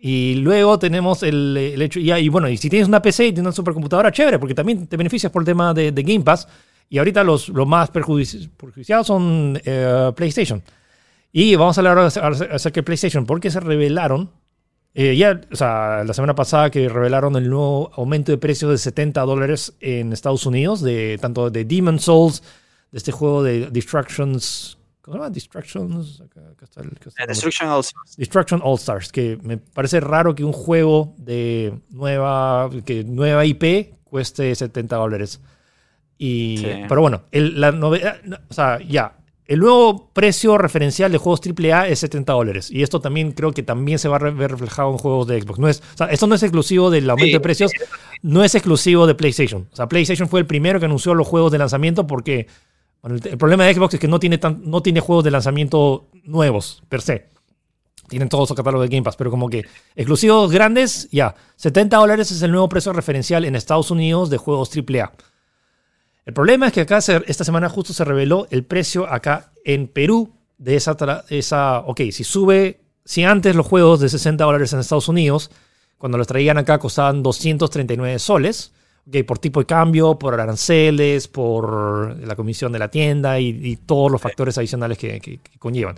Y luego tenemos el, el, hecho, ya, y bueno, y si tienes una PC y tienes una supercomputadora, chévere, porque también te beneficias por el tema de, de Game Pass. Y ahorita los, los más perjudiciados son eh, PlayStation. Y vamos a hablar acerca de PlayStation, porque se revelaron, eh, ya, o sea, la semana pasada que revelaron el nuevo aumento de precios de 70 dólares en Estados Unidos, de tanto de Demon Souls, de este juego de Destructions, ¿cómo se llama? Destructions, acá,
está el, Destruction All Stars.
Destruction All Stars, que me parece raro que un juego de nueva, que nueva IP cueste 70 dólares. Y, Pero bueno, la novedad, o sea, ya, el nuevo precio referencial de juegos AAA es 70 dólares. Y esto también creo que también se va a ver reflejado en juegos de Xbox. No es, esto no es exclusivo del aumento de precios, no es exclusivo de PlayStation. O sea, PlayStation fue el primero que anunció los juegos de lanzamiento porque el, problema de Xbox es que no tiene, no tiene juegos de lanzamiento nuevos, per se. Tienen todos su catálogo de Game Pass, pero como que exclusivos grandes, ya. 70 dólares es el nuevo precio referencial en Estados Unidos de juegos AAA. El problema es que acá esta semana justo se reveló el precio acá en Perú de esa, esa, ok, si sube, si antes los juegos de 60 dólares en Estados Unidos, cuando los traían acá costaban 239 soles, ok, por tipo de cambio, por aranceles, por la comisión de la tienda y, todos los factores adicionales que, conllevan.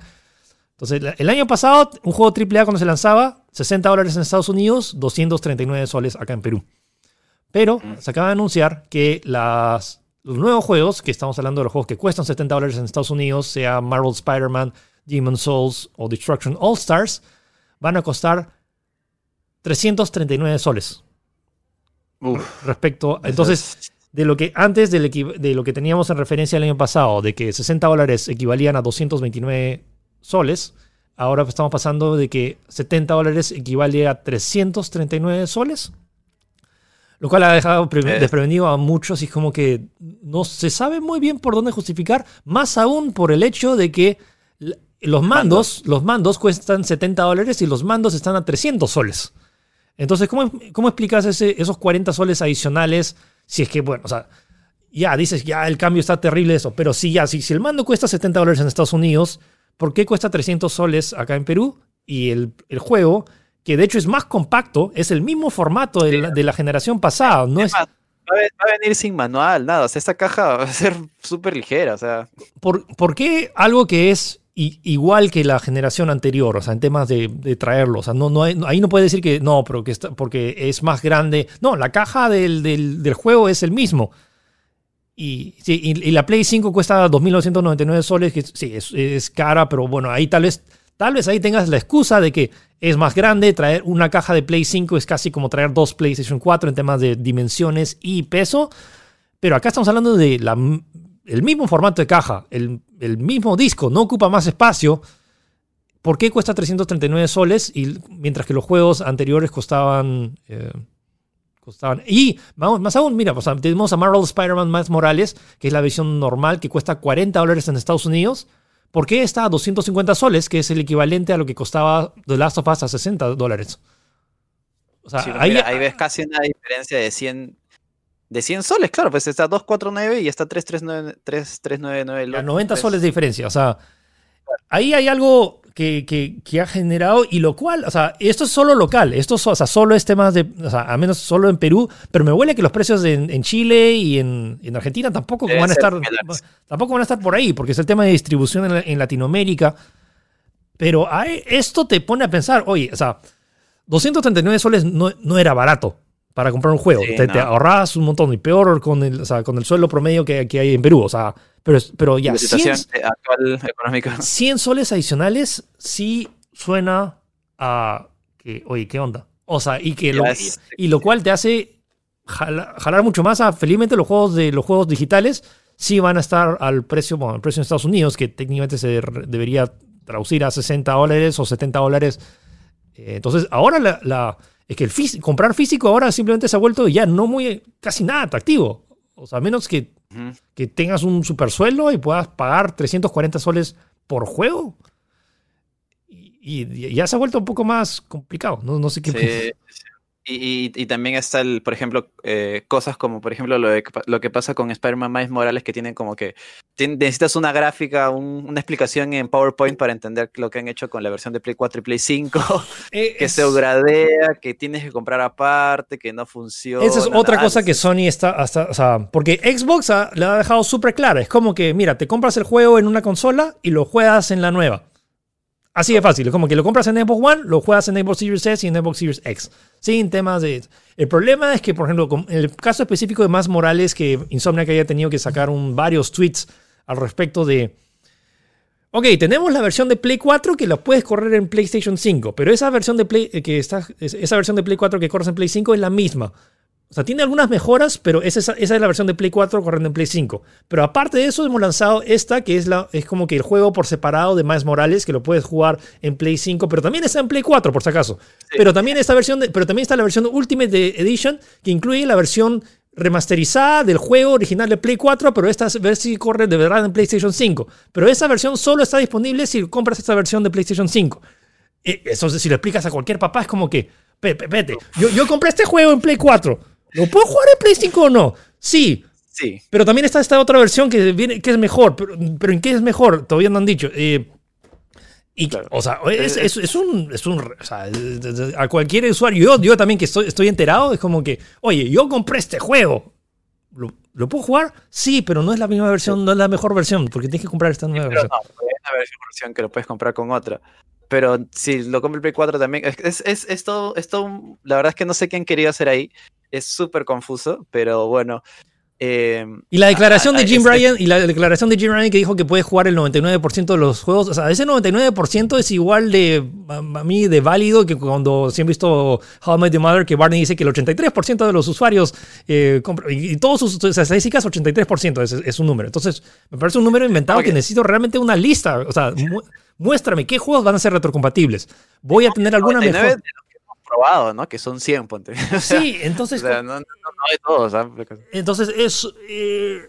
Entonces, el año pasado, un juego AAA cuando se lanzaba, 60 dólares en Estados Unidos, 239 soles acá en Perú. Pero mm. se acaba de anunciar que las los nuevos juegos, que estamos hablando de los juegos que cuestan 70 dólares en Estados Unidos, sea Marvel Spider-Man, Demon Souls o Destruction All Stars, van a costar 339 soles. respecto, entonces, de lo que antes de lo que teníamos en referencia el año pasado, de que 60 dólares equivalían a 229 soles, ahora estamos pasando de que 70 dólares equivale a 339 soles. Lo cual ha dejado eh. desprevenido a muchos y es como que no se sabe muy bien por dónde justificar, más aún por el hecho de que los mandos, los mandos cuestan 70 dólares y los mandos están a 300 soles. Entonces, ¿cómo, cómo explicas ese, esos 40 soles adicionales si es que, bueno, o sea, ya dices, ya el cambio está terrible eso, pero si ya, si, si el mando cuesta 70 dólares en Estados Unidos, ¿por qué cuesta 300 soles acá en Perú? Y el, el juego que de hecho es más compacto, es el mismo formato de, la, generación pasada. No es,
va, a venir sin manual, nada. O sea, esta caja va a ser súper ligera. O sea.
¿Por, qué algo que es igual que la generación anterior? O sea, en temas de, traerlo. O sea, no, no ahí no puede decir que no, pero que está, porque es más grande. No, la caja del, juego es el mismo. Y, y, la Play 5 cuesta 2.999 soles, que sí, es, es cara, pero bueno, ahí tal vez Tal vez ahí tengas la excusa de que es más grande, traer una caja de Play 5 es casi como traer dos PlayStation 4 en temas de dimensiones y peso, pero acá estamos hablando de el mismo formato de caja, el, mismo disco, no ocupa más espacio. ¿Por qué cuesta 339 soles? Y mientras que los juegos anteriores costaban. Eh, costaban. Y más aún, mira, tenemos a Marvel Spider-Man Miles Morales, que es la versión normal, que cuesta 40 dólares en Estados Unidos. ¿Por qué está a 250 soles, que es el equivalente a lo que costaba The Last of Us a 60 dólares?
O sea, ahí, ves casi una diferencia de 100, de 100 soles, claro, pues está 249 y está 3399.
90 soles de diferencia, o sea, ahí hay algo que, que, que, ha generado y lo cual, o sea, esto es solo local, esto o sea, solo es temas de, o sea, al menos solo en Perú, pero me huele que los precios en, en Chile y en, en Argentina tampoco van a estar, tampoco van a estar por ahí, porque es el tema de distribución en, en Latinoamérica. Pero esto te pone a pensar, oye, o sea, 239 soles no, no era barato para comprar un juego. te, te, ahorras un montón y peor con el, o sea, con el sueldo promedio que, que hay en Perú. O sea, pero, pero ya, 100,
actual económica.
100 soles adicionales sí suena a que, oye, ¿qué onda? O sea, y que lo, y, lo cual te hace jalar, mucho más a, felizmente los juegos de los juegos digitales sí van a estar al precio, bueno, al precio en Estados Unidos, que técnicamente se debería traducir a 60 dólares o 70 dólares. Eh, entonces, ahora la, la es que el comprar físico ahora simplemente se ha vuelto ya no muy, casi nada atractivo. O sea, a menos que, que tengas un super sueldo y puedas pagar 340 soles por juego. Y, ya se ha vuelto un poco más complicado. No, no sé qué.
Y, también está, el, por ejemplo, eh, cosas como, por ejemplo, lo, lo que pasa con Spider-Man Miles Morales, que tienen como que necesitas una gráfica, una explicación en PowerPoint para entender lo que han hecho con la versión de Play 4 y Play 5, eh, que se gradea, que tienes que comprar aparte, que no funciona.
Esa es otra cosa que Sony está hasta, o sea, porque Xbox le ha dejado súper clara. Es como que, mira, te compras el juego en una consola y lo juegas en la nueva. Así de fácil, es como que lo compras en Xbox One, lo juegas en Xbox Series S y en Xbox Series X. Sin temas de... El problema es que, por ejemplo, en el caso específico de Más Morales, que Insomniac haya tenido que sacar un, varios tweets al respecto de... Ok, tenemos la versión de Play 4 que la puedes correr en PlayStation 5, pero esa versión de Play, eh, que está, esa versión de Play 4 que corres en Play 5 es la misma. O sea, tiene algunas mejoras, pero esa, esa, es la versión de Play 4 corriendo en Play 5. Pero aparte de eso, hemos lanzado esta, que es, la, es como que el juego por separado de Miles Morales, que lo puedes jugar en Play 5, pero también está en Play 4, por si acaso. Pero, también esta versión de, pero también está la versión Ultimate Edition, que incluye la versión remasterizada del juego original de Play 4, pero esta versión corre de verdad en PlayStation 5. Pero esa versión solo está disponible si compras esta versión de PlayStation 5. Eh, eso si lo explicas a cualquier papá es como que, vete, yo, yo compré este juego en Play 4 ¿Lo puedo jugar en Play 5 o no? Sí.
Sí.
Pero también está esta otra versión que, viene, que es mejor. Pero, ¿en qué es mejor? Todavía no han dicho. Eh, y, O sea, es, es, es, un. Es un o sea, a cualquier usuario, yo, yo también que estoy, estoy enterado, es como que, oye, yo compré este juego. ¿Lo, puedo jugar? Sí, pero no es la misma versión, no es la mejor versión, porque tienes que comprar esta nueva versión. No,
es la versión que lo puedes comprar con otra. Pero si lo compro el Play 4 también, es, es, es, todo, es todo, la verdad es que no sé quién quería hacer ahí es súper confuso, pero bueno. Eh,
y la declaración de Jim Ryan y la declaración de Jim Ryan que dijo que puede jugar el 99% de los juegos, o sea, ese 99% es igual de a mí de válido que cuando siempre he visto How I Met Your Mother que Barney dice que el 83% de los usuarios eh, y, todos sus estadísticas 83% es, es, un número. Entonces, me parece un número inventado que necesito realmente una lista, o sea, muéstrame qué juegos van a ser retrocompatibles. Voy a tener alguna mejor
probado, ¿no? Que son 100, ponte.
Sí, entonces.
no, no, hay todos,
Entonces, es. Eh,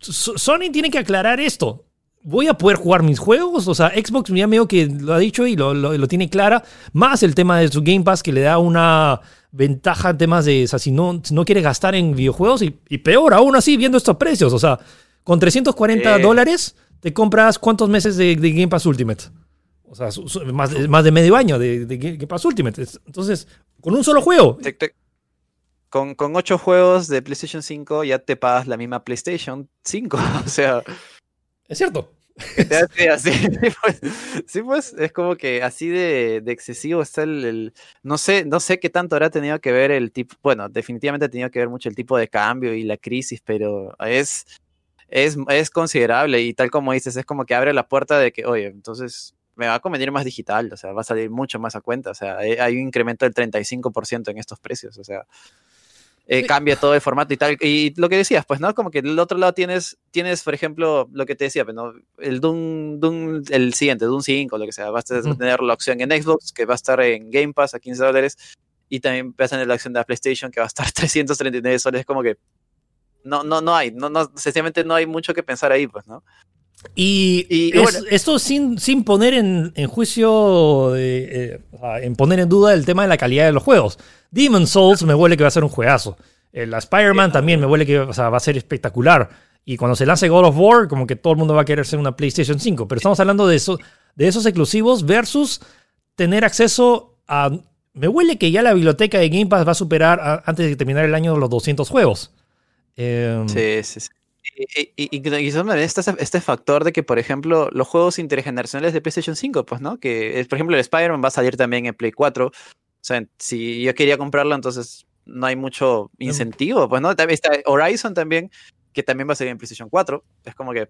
Sony tiene que aclarar esto. ¿Voy a poder jugar mis juegos? O sea, Xbox ya medio que lo ha dicho y lo, lo, tiene clara. Más el tema de su Game Pass que le da una ventaja en temas de. O sea, si no, no quiere gastar en videojuegos y, peor aún así viendo estos precios. O sea, con 340 dólares te compras cuántos meses de Game Pass Ultimate. O sea, más, más de medio año de, de Game Pass Ultimate. Entonces, con un solo juego.
con, con ocho juegos de PlayStation 5 ya te pagas la misma PlayStation 5. o sea.
Es cierto.
Así, pues, sí, pues, es como que así de, de excesivo está el, no sé, no sé qué tanto habrá tenido que ver el tipo, bueno, definitivamente ha tenido que ver mucho el tipo de cambio y la crisis, pero es, es, es considerable y tal como dices, es como que abre la puerta de que, oye, entonces me va a convenir más digital, o sea, va a salir mucho más a cuenta, o sea, hay un incremento del 35% en estos precios, o sea, eh, cambia todo el formato y tal. Y lo que decías, pues, ¿no? Como que del otro lado tienes, tienes por ejemplo, lo que te decía, pues, ¿no? el Doom, Doom, el siguiente, Doom 5, lo que sea, vas a tener la opción en Xbox, que va a estar en Game Pass a 15 dólares, y también vas a tener la opción de la PlayStation, que va a estar 339 soles, como que no, no, no hay, no, no, sencillamente no hay mucho que pensar ahí, pues, ¿no?
Y, esto sin, sin poner en, juicio, eh, en poner en duda el tema de la calidad de los juegos. Demon Souls me huele que va a ser un juegazo. El Spider-Man también me huele que va a ser espectacular. Y cuando se lance God of War, como que todo el mundo va a querer ser una PlayStation 5. Pero estamos hablando de, eso, de esos exclusivos versus tener acceso a... Me huele que ya la biblioteca de Game Pass va a superar antes de terminar el año los 200 juegos.
Em, sí, sí, sí. Y, y, y, este, este factor de que, por ejemplo, los juegos intergeneracionales de PlayStation 5, pues, ¿no? Que, por ejemplo, el Spider-Man va a salir también en Play 4. O sea, si yo quería comprarlo, entonces no hay mucho em. incentivo, pues, ¿no? También está Horizon también, que también va a salir en PlayStation 4. Es como que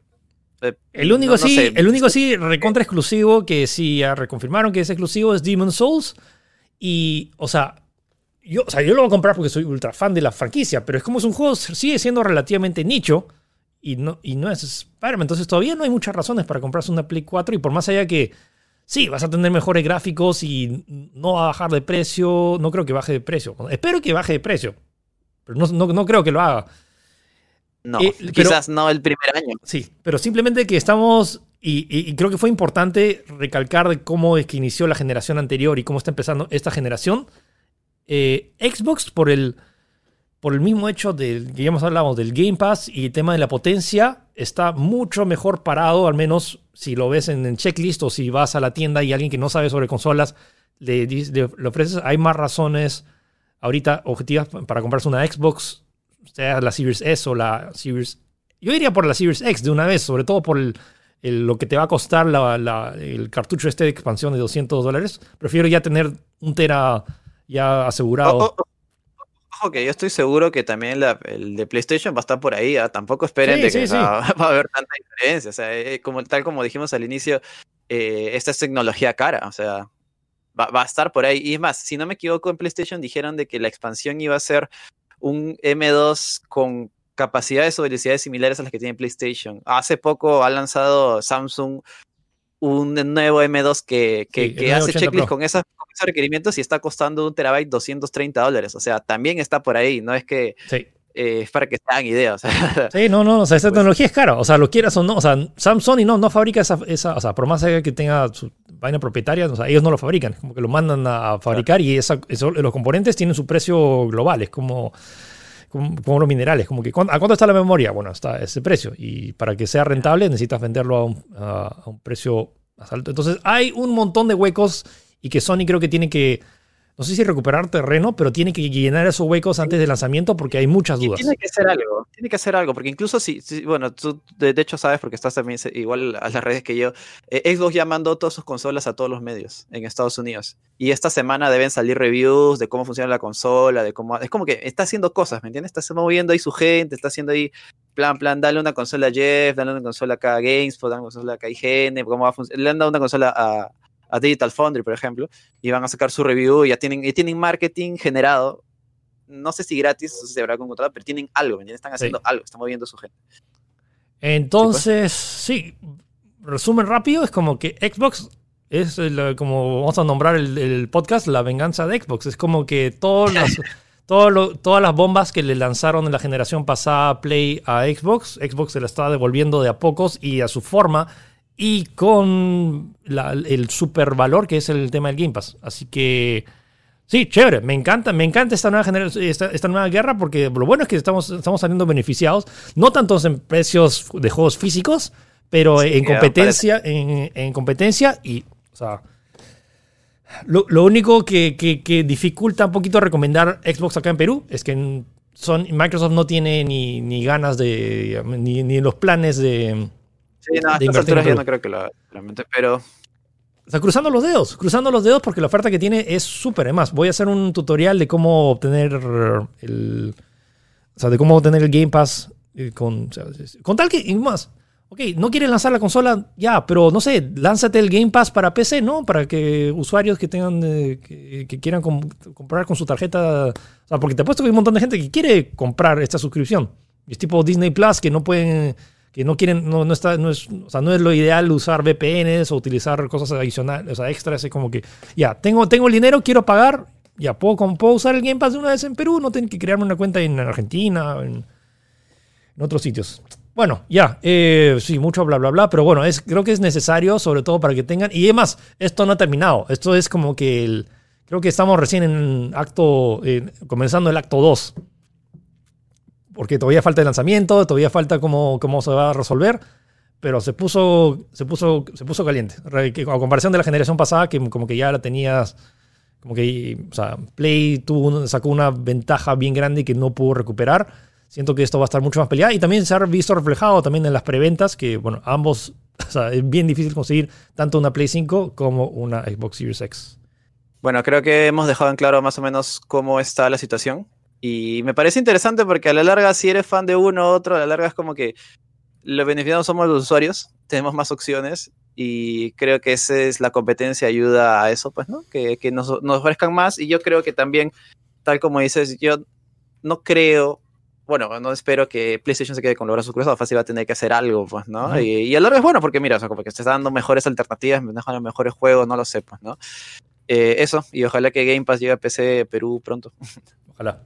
eh, el único sí, el único sí recontra exclusivo que sí ya reconfirmaron que es exclusivo es Demon Souls. Y, o sea, yo, o sea, yo lo voy a comprar porque soy ultra fan de la franquicia, pero es como es un juego, sigue siendo relativamente nicho y no, y no es Spider-Man. Entonces todavía no hay muchas razones para comprarse una Play 4 y por más allá que sí, vas a tener mejores gráficos y no va a bajar de precio, no creo que baje de precio. Espero que baje de precio, pero no, no, no creo que lo haga.
No, eh, quizás no el primer año.
Sí, pero simplemente que estamos, y, creo que fue importante recalcar de cómo es que inició la generación anterior y cómo está empezando esta generación. Eh, Xbox, por el, por el mismo hecho del que ya hemos hablado del Game Pass y el tema de la potencia, está mucho mejor parado, al menos si lo ves en el checklist o si vas a la tienda y alguien que no sabe sobre consolas le, le ofreces, hay más razones ahorita objetivas para comprarse una Xbox sea la Series S o la Series... Yo iría por la Series X de una vez, sobre todo por lo que te va a costar el cartucho este de expansión de 200 dólares. Prefiero ya tener un tera ya asegurado.
Ojo, oh, yo estoy seguro que también el de PlayStation va a estar por ahí. ¿ah? Tampoco esperen que Va, a haber tanta diferencia. O sea, eh, como, tal como dijimos al inicio, eh, esta es tecnología cara. O sea, va, va, a estar por ahí. Y es más, si no me equivoco, en PlayStation dijeron de que la expansión iba a ser un M2 con capacidades o velocidades similares a las que tiene PlayStation. Hace poco ha lanzado Samsung un nuevo M2 que, que, hace checklist con, esos requerimientos y está costando un terabyte 230 dólares. O sea, también está por ahí. No es que eh, es para que se hagan ideas.
sí, no, no, o sea, esa pues tecnología es cara. O sea, lo quieras o no. O sea, Samsung y no, no fabrica esa, esa, o sea, por más que tenga su vaina propietaria, o sea, ellos no lo fabrican, como que lo mandan a fabricar y esa, los componentes tienen su precio global, es como, como, los minerales, como que ¿a cuánto está la memoria? Bueno, está ese precio y para que sea rentable necesitas venderlo a un, a un precio más alto. Entonces hay un montón de huecos y que Sony creo que tiene que no sé si recuperar terreno, pero tiene que llenar esos huecos antes del lanzamiento porque hay muchas dudas.
Tiene que hacer algo, tiene que hacer algo, porque incluso si, bueno, tú de, hecho sabes porque estás también igual a las redes que yo, eh, Xbox ya mandó todas sus consolas a todos los medios en Estados Unidos. Y esta semana deben salir reviews de cómo funciona la consola, de cómo... Es como que está haciendo cosas, ¿me entiendes? Está moviendo ahí su gente, está haciendo ahí plan, plan, dale una consola a Jeff, dale una consola acá a GameSpot, dale una consola acá a IGN, cómo va a funcionar. Le han dado una consola a, a Digital Foundry, por ejemplo, y van a sacar su review, y ya tienen, y tienen marketing generado, no sé si gratis, no sé si habrá contratado, pero tienen algo, están haciendo algo, están moviendo su gente.
Entonces, sí, resumen rápido, es como que Xbox es como vamos a nombrar el, podcast La venganza de Xbox. Es como que todas las, todas las bombas que le lanzaron en la generación pasada Play a Xbox, Xbox se la está devolviendo de a pocos y a su forma y con el super valor que es el tema del Game Pass. Así que sí, chévere, me encanta, me encanta esta nueva generación, esta, nueva guerra porque lo bueno es que estamos, estamos saliendo beneficiados, no tanto en precios de juegos físicos, pero en competencia, en, competencia y, o sea, lo, único que, que, dificulta un poquito recomendar Xbox acá en Perú es que son, Microsoft no tiene ni, ni ganas de, ni, ni los planes de
Sí, no, a estas alturas yo no creo que lo realmente, pero.
O sea, cruzando los dedos, cruzando los dedos porque la oferta que tiene es súper. Además, voy a hacer un tutorial de cómo obtener el. O sea, de cómo obtener el Game Pass eh, con, con tal que. Y más. Ok, no quieres lanzar la consola, ya, pero no sé, lánzate el Game Pass para PC, ¿no? Para que usuarios que tengan, eh, que, quieran comprar con su tarjeta. O sea, porque te apuesto que hay un montón de gente que quiere comprar esta suscripción. Es tipo Disney Plus que no pueden que no quieren, no, no, está, no, es, o sea, no es lo ideal usar VPNs o utilizar cosas adicionales, o sea, extras, es como que, ya, tengo, tengo el dinero, quiero pagar, ya, puedo, puedo usar el Game Pass de una vez en Perú, no tengo que crearme una cuenta en Argentina, en, en otros sitios. Bueno, ya, eh, sí, mucho bla, bla, bla, pero bueno, es, creo que es necesario, sobre todo para que tengan, y además, esto no ha terminado, esto es como que el, creo que estamos recién en acto, comenzando el acto 2 porque todavía falta el lanzamiento, todavía falta cómo, cómo se va a resolver. pero se puso, se puso, se puso caliente. A comparación de la generación pasada, que como que ya la tenías, como que, o sea, Play tuvo, sacó una ventaja bien grande que no pudo recuperar. Siento que esto va a estar mucho más peleado y también se ha visto reflejado también en las preventas, que, bueno, ambos, o sea, es bien difícil conseguir tanto una Play 5 como una Xbox Series X.
Bueno, creo que hemos dejado en claro más o menos cómo está la situación. Y me parece interesante porque a la larga, si eres fan de uno u otro, a la larga es como que los beneficiados somos los usuarios, tenemos más opciones y creo que esa es la competencia, ayuda a eso, pues, ¿no? Que, que nos, nos, ofrezcan más y yo creo que también, tal como dices, yo no creo, bueno, no espero que PlayStation se quede con los brazos cruzados, fácil va a tener que hacer algo, pues, ¿no? Uh -huh. y, y, a la larga es bueno porque, mira, o sea, como que se está dando mejores alternativas, me dejan los mejores juegos, no lo sé, pues, ¿no? Eh, eso, y ojalá que Game Pass llegue a PC Perú pronto.
Ojalá.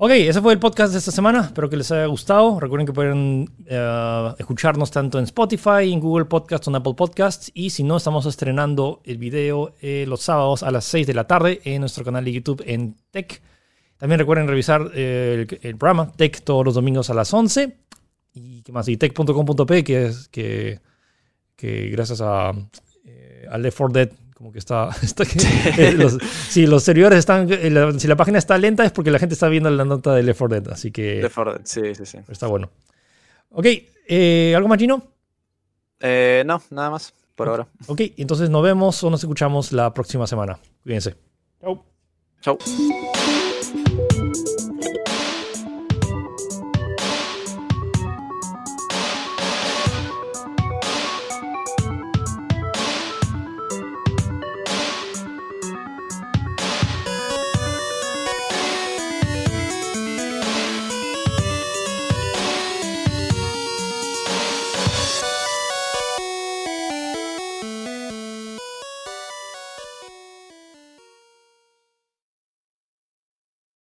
Ok, ese fue el podcast de esta semana. Espero que les haya gustado. Recuerden que pueden uh, escucharnos tanto en Spotify, en Google Podcasts o en Apple Podcasts. Y si no, estamos estrenando el video eh, los sábados a las 6 de la tarde en nuestro canal de YouTube en Tech. También recuerden revisar eh, el, programa Tech todos los domingos a las 11. Y qué más, y tech.com.p, que es que, que gracias a, eh, a Left 4 Dead como que está, está que, los, si los servidores están si la página está lenta es porque la gente está viendo la nota de Left 4 Dead así que
Left 4 Dead, sí, sí, sí.
está bueno. Ok eh, algo más Gino
eh, no nada más por
okay.
ahora.
Ok entonces nos vemos o nos escuchamos la próxima semana. Cuídense.
Chau. Chau